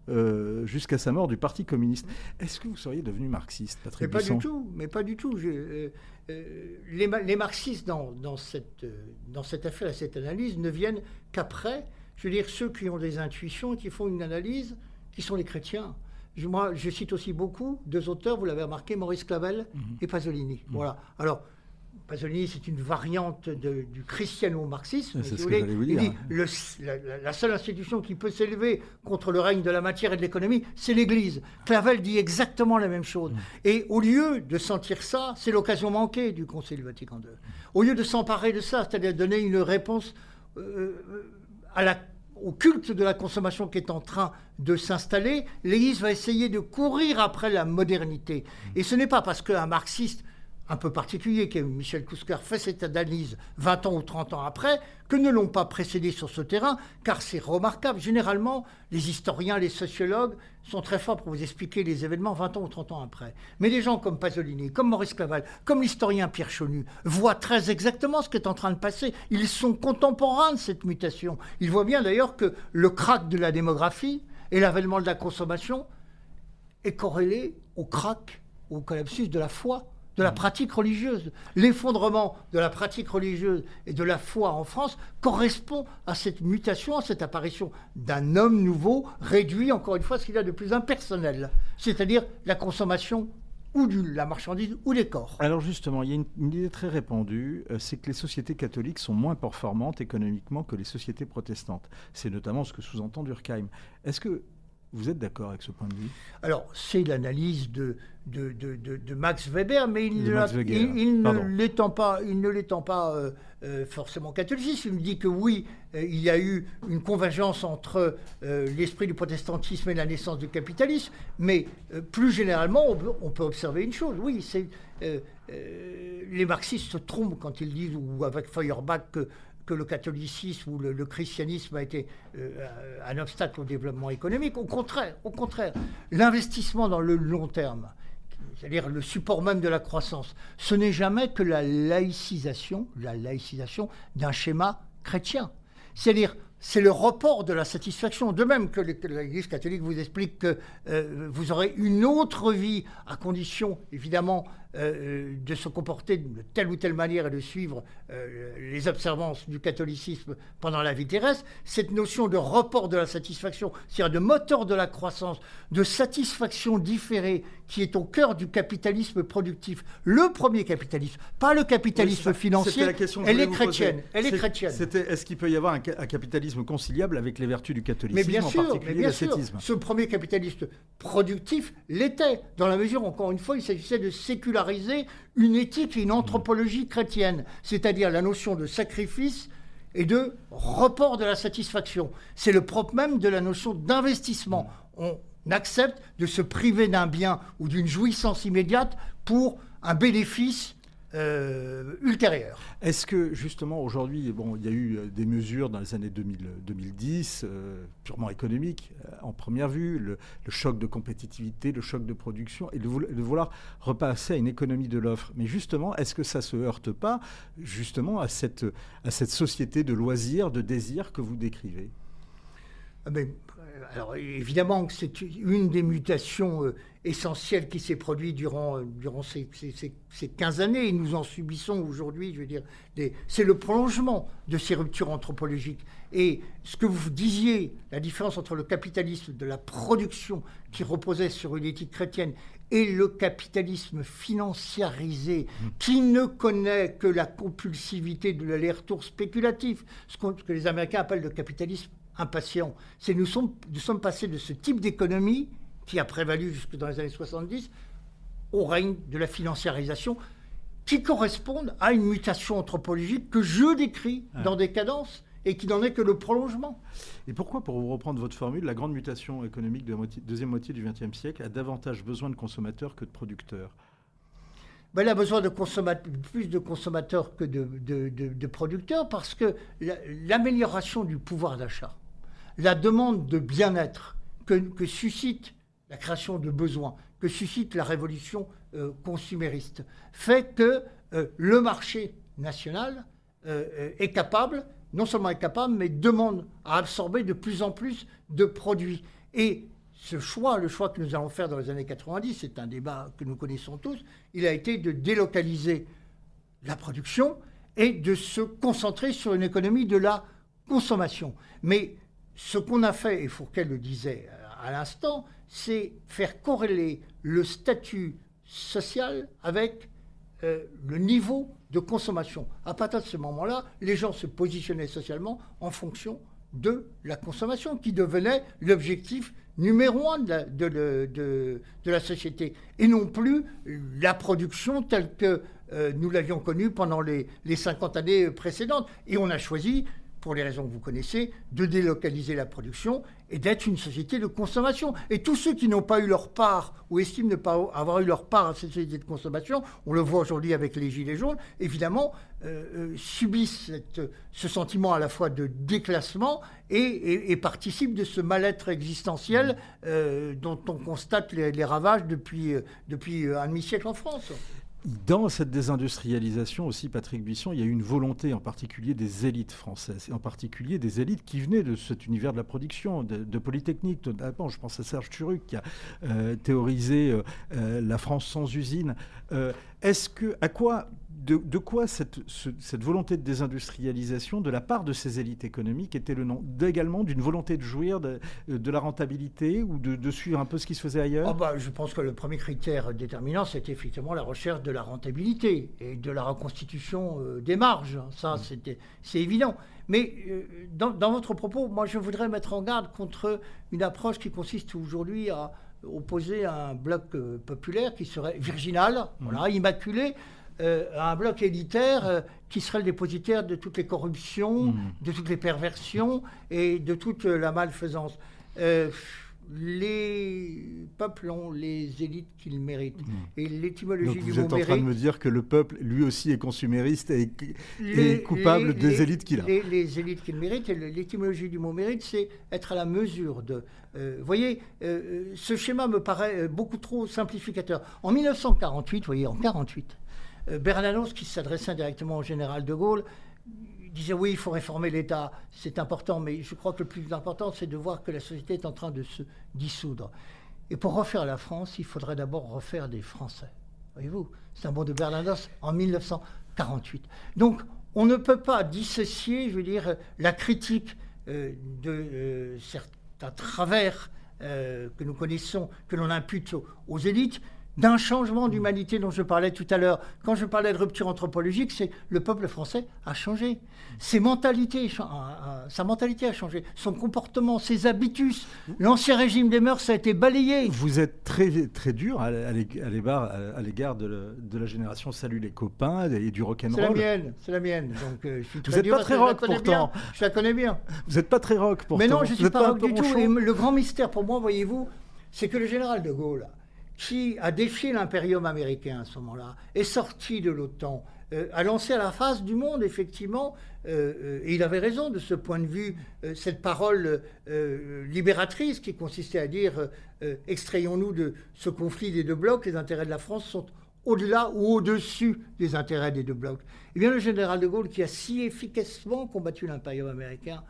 jusqu'à sa mort du Parti communiste. Est-ce que vous seriez devenu marxiste, Patrick Mais pas du tout, mais pas du tout. Euh, les, marxistes, dans, cette, euh, dans cette affaire et cette analyse, ne viennent qu'après, je veux dire, ceux qui ont des intuitions et qui font une analyse, qui sont les chrétiens. Je, moi, je cite aussi beaucoup deux auteurs, vous l'avez remarqué, Maurice Clavel mhm. et Pasolini. Voilà. Alors, Pasolini, c'est une variante du christiano-marxisme. C'est ce que vous dire. Il dit, le, la, seule institution qui peut s'élever contre le règne de la matière et de l'économie, c'est l'Église. Clavel dit exactement la même chose. Mm. Et au lieu de sentir ça, c'est l'occasion manquée du Conseil Vatican II. Au lieu de s'emparer de ça, c'est-à-dire donner une réponse euh, à la au culte de la consommation qui est en train de s'installer, l'Église va essayer de courir après la modernité. Mm. Et ce n'est pas parce qu'un marxiste un peu particulier, que Michel Kouskar fait cette analyse 20 ans ou 30 ans après, que ne l'ont pas précédé sur ce terrain, car c'est remarquable. Généralement, les historiens, les sociologues sont très forts pour vous expliquer les événements 20 ans ou 30 ans après. Mais des gens comme Pasolini, comme Maurice Claval, comme l'historien Pierre Chonu, voient très exactement ce qui est en train de passer. Ils sont contemporains de cette mutation. Ils voient bien d'ailleurs que le crack de la démographie et l'avènement de la consommation est corrélé au crack, au collapsus de la foi de la pratique religieuse. L'effondrement de la pratique religieuse et de la foi en France correspond à cette mutation, à cette apparition d'un homme nouveau, réduit encore une fois ce qu'il a de plus impersonnel, c'est-à-dire la consommation ou de la marchandise ou des corps. Alors justement, il y a une, idée très répandue, euh, c'est que les sociétés catholiques sont moins performantes économiquement que les sociétés protestantes. C'est notamment ce que sous-entend Durkheim. Est-ce que vous êtes d'accord avec ce point de vue? Alors, c'est l'analyse de, de, de, Max Weber, mais il, il, ne l'étend pas, il ne l'étend pas euh, euh, forcément catholique. Il me dit que oui, euh, il y a eu une convergence entre l'esprit du protestantisme et la naissance du capitalisme, mais plus généralement, on peut, observer une chose. Oui, c'est les marxistes se trompent quand ils disent, ou avec Feuerbach, que que le catholicisme ou le, christianisme a été euh, un obstacle au développement économique. Au contraire, au contraire, l'investissement dans le long terme, c'est-à-dire le support même de la croissance, ce n'est jamais que la laïcisation, la laïcisation d'un schéma chrétien. C'est-à-dire c'est le report de la satisfaction. De même que l'Église catholique vous explique que euh, vous aurez une autre vie, à condition évidemment euh, de se comporter de telle ou telle manière et de suivre euh, les observances du catholicisme pendant la vie terrestre, cette notion de report de la satisfaction, c'est-à-dire de moteur de la croissance, de satisfaction différée qui est au cœur du capitalisme productif, le premier capitalisme, pas le capitalisme Oui, financier, la question que elle est chrétienne. Elle est chrétienne. Est-ce qu'il peut y avoir un, ca- un capitalisme conciliable avec les vertus du catholicisme, Mais bien en sûr, mais particulier bien sûr, ce premier capitaliste productif l'était, dans la mesure, encore une fois, il s'agissait de une éthique et une anthropologie chrétienne, c'est-à-dire la notion de sacrifice et de report de la satisfaction. C'est le propre même de la notion d'investissement. On accepte de se priver d'un bien ou d'une jouissance immédiate pour un bénéfice euh, ultérieur. Est-ce que justement aujourd'hui, bon, il y a eu euh, des mesures dans les années 2000, 2010, euh, purement économiques, en première vue, le, le choc de compétitivité, le choc de production, et de, vouloir- de vouloir repasser à une économie de l'offre. Mais justement, est-ce que ça se heurte pas justement à cette, à cette société de loisirs, de désirs que vous décrivez? Ah, Mais, euh, alors évidemment que c'est une des mutations euh, essentielles qui s'est produite durant, euh, durant ces, ces- ces- ces 15 années et nous en subissons aujourd'hui, je veux dire, c'est le prolongement de ces ruptures anthropologiques. Et ce que vous disiez, la différence entre le capitalisme de la production qui reposait sur une éthique chrétienne et le capitalisme financiarisé qui ne connaît que la compulsivité de l'aller-retour spéculatif, ce, que les Américains appellent le capitalisme impatient. C'est nous sommes, nous sommes passés de ce type d'économie qui a prévalu jusque dans les années 70 au règne de la financiarisation qui correspondent à une mutation anthropologique que je décris dans des cadences et qui n'en est que le prolongement. Et pourquoi, pour vous reprendre votre formule, la grande mutation économique de la moitié- deuxième moitié du XXe siècle a davantage besoin de consommateurs que de producteurs? Ben, elle a besoin de plus de consommateurs que de, de- de- de producteurs parce que la- l'amélioration du pouvoir d'achat, la demande de bien-être que, que suscite la création de besoins, que suscite la révolution euh, consumériste, fait que euh, le marché national euh, est capable, non seulement est capable, mais demande à absorber de plus en plus de produits. Et ce choix, le choix que nous allons faire dans les années 90, c'est un débat que nous connaissons tous, il a été de délocaliser la production et de se concentrer sur une économie de la consommation. Mais ce qu'on a fait, et Fourquet le disait à l'instant, c'est faire corréler le statut social avec euh, le niveau de consommation. À partir de ce moment-là, les gens se positionnaient socialement en fonction de la consommation, qui devenait l'objectif numéro un de la, société, et non plus la production telle que euh, nous l'avions connue pendant les, les 50 années précédentes. Et on a choisi, pour les raisons que vous connaissez, de délocaliser la production et d'être une société de consommation. Et tous ceux qui n'ont pas eu leur part ou estiment ne pas avoir eu leur part à cette société de consommation, on le voit aujourd'hui avec les Gilets jaunes, évidemment, euh, euh, subissent ce sentiment à la fois de déclassement et, participent de ce mal-être existentiel euh, dont on constate les, les ravages depuis, depuis un demi-siècle en France. Dans cette désindustrialisation aussi, Patrick Buisson, il y a eu une volonté en particulier des élites françaises, et en particulier des élites qui venaient de cet univers de la production, de, de Polytechnique notamment. Je pense à Serge Turuc qui a euh, théorisé euh, euh, la France sans usine. Est-ce que, à quoi, de, de quoi cette, ce- cette volonté de désindustrialisation de la part de ces élites économiques était le nom Également d'une volonté de jouir de, de la rentabilité ou de, de suivre un peu ce qui se faisait ailleurs? Ah bah, je pense que le premier critère déterminant, c'est effectivement la recherche de la rentabilité et de la reconstitution euh, des marges. Ça, c'était- c'est évident. Mais euh, dans, dans votre propos, moi, je voudrais mettre en garde contre une approche qui consiste aujourd'hui à opposer un bloc euh, populaire qui serait virginal, voilà, immaculé, euh, à un bloc élitaire euh, qui serait le dépositaire de toutes les corruptions, de toutes les perversions et de toute la malfaisance. Euh, les peuples ont les élites qu'ils méritent. Et l'étymologie Donc du vous mot êtes en train de mérite, me dire que le peuple, lui aussi, est consumériste et, les- est coupable les- des les- élites qu'il a. Les, les élites qu'il mérite, et l'étymologie du mot mérite, c'est être à la mesure de. euh, Vous voyez, euh, ce schéma me paraît beaucoup trop simplificateur. En 1948, vous voyez, en 48, euh, Bernanos, qui s'adressait directement au général de Gaulle, disait oui, il faut réformer l'État, c'est important, mais je crois que le plus important, c'est de voir que la société est en train de se dissoudre. Et pour refaire la France, il faudrait d'abord refaire des Français. Voyez-vous, c'est un bon de Berlindos en 1948. Donc, on ne peut pas dissocier, je veux dire, la critique euh, de euh, certains travers euh, que nous connaissons, que l'on impute aux élites, d'un changement d'humanité dont je parlais tout à l'heure. Quand je parlais de rupture anthropologique, c'est le peuple français a changé. Ses mentalités, sa mentalité a changé. Son comportement, ses habitus. L'ancien régime des mœurs a été balayé. Vous êtes très, très dur à l'égard de, la génération Salut les copains et du rock'n'roll. C'est la mienne, c'est la mienne. Donc, euh, je suis Vous n'êtes pas très rock pourtant. Je la connais bien. Vous n'êtes pas très rock pourtant. Mais non, je ne suis pas rock du tout. Et le grand mystère pour moi, voyez-vous, c'est que le général de Gaulle qui a défié l'impérium américain à ce moment-là, est sorti de l'OTAN, euh, a lancé à la face du monde, effectivement, euh, euh, et il avait raison de ce point de vue, cette parole libératrice qui consistait à dire extrayons-nous de ce conflit des deux blocs, les intérêts de la France sont au-delà ou au-dessus des intérêts des deux blocs. Eh bien, le général de Gaulle, qui a si efficacement combattu l'impérium américain,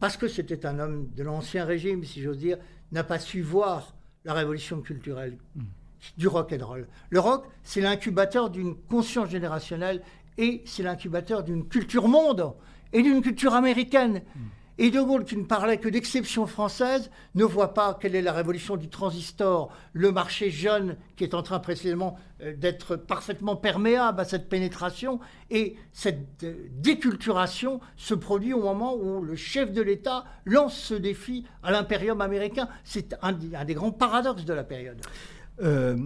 parce que c'était un homme de l'ancien régime, si j'ose dire, n'a pas su voir la révolution culturelle du rock and roll. Le rock, c'est l'incubateur d'une conscience générationnelle et c'est l'incubateur d'une culture monde et d'une culture américaine. Et De Gaulle, qui ne parlait que d'exception française, ne voit pas quelle est la révolution du transistor, le marché jeune qui est en train précisément euh, d'être parfaitement perméable à cette pénétration. Et cette euh, déculturation se produit au moment où le chef de l'État lance ce défi à l'impérium américain. C'est un, des grands paradoxes de la période. Euh,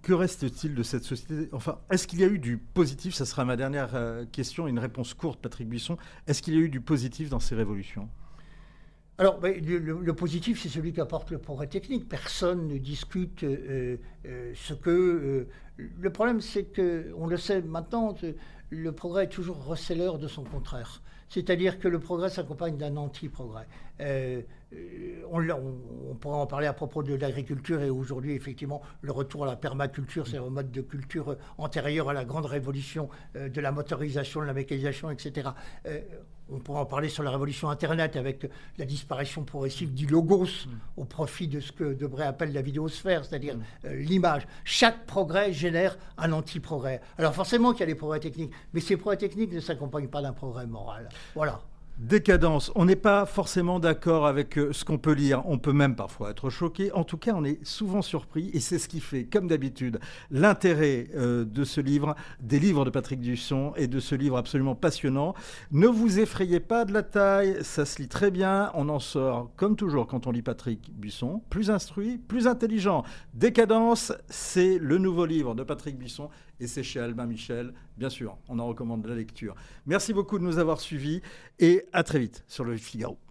que reste-t-il de cette société? Enfin, est-ce qu'il y a eu du positif? Ça sera ma dernière question, une réponse courte, Patrick Buisson. Est-ce qu'il y a eu du positif dans ces révolutions? Alors, le, positif, c'est celui qui apporte le progrès technique. Personne ne discute euh, euh, ce que... Euh, le problème, c'est que, on le sait maintenant, le progrès est toujours receleur de son contraire. C'est-à-dire que le progrès s'accompagne d'un anti-progrès. on, on, pourra en parler à propos de l'agriculture et aujourd'hui, effectivement, le retour à la permaculture, c'est un mode de culture antérieur à la grande révolution de la motorisation, de la mécanisation, etc on pourra en parler sur la révolution Internet avec la disparition progressive du logos mm. au profit de ce que Debré appelle la vidéosphère, c'est-à-dire mm. euh, l'image. Chaque progrès génère un anti-progrès. Alors forcément qu'il y a des progrès techniques, mais ces progrès techniques ne s'accompagnent pas d'un progrès moral. Voilà. Décadence, on n'est pas forcément d'accord avec euh, ce qu'on peut lire, on peut même parfois être choqué, en tout cas on est souvent surpris et c'est ce qui fait, comme d'habitude, l'intérêt euh, de ce livre, des livres de Patrick Dusson et de ce livre absolument passionnant. Ne vous effrayez pas de la taille, ça se lit très bien, on en sort comme toujours quand on lit Patrick Buisson, plus instruit, plus intelligent. Décadence, c'est le nouveau livre de Patrick Buisson et c'est chez Albin Michel. Bien sûr, on en recommande la lecture. Merci beaucoup de nous avoir suivis et à très vite sur le Figaro.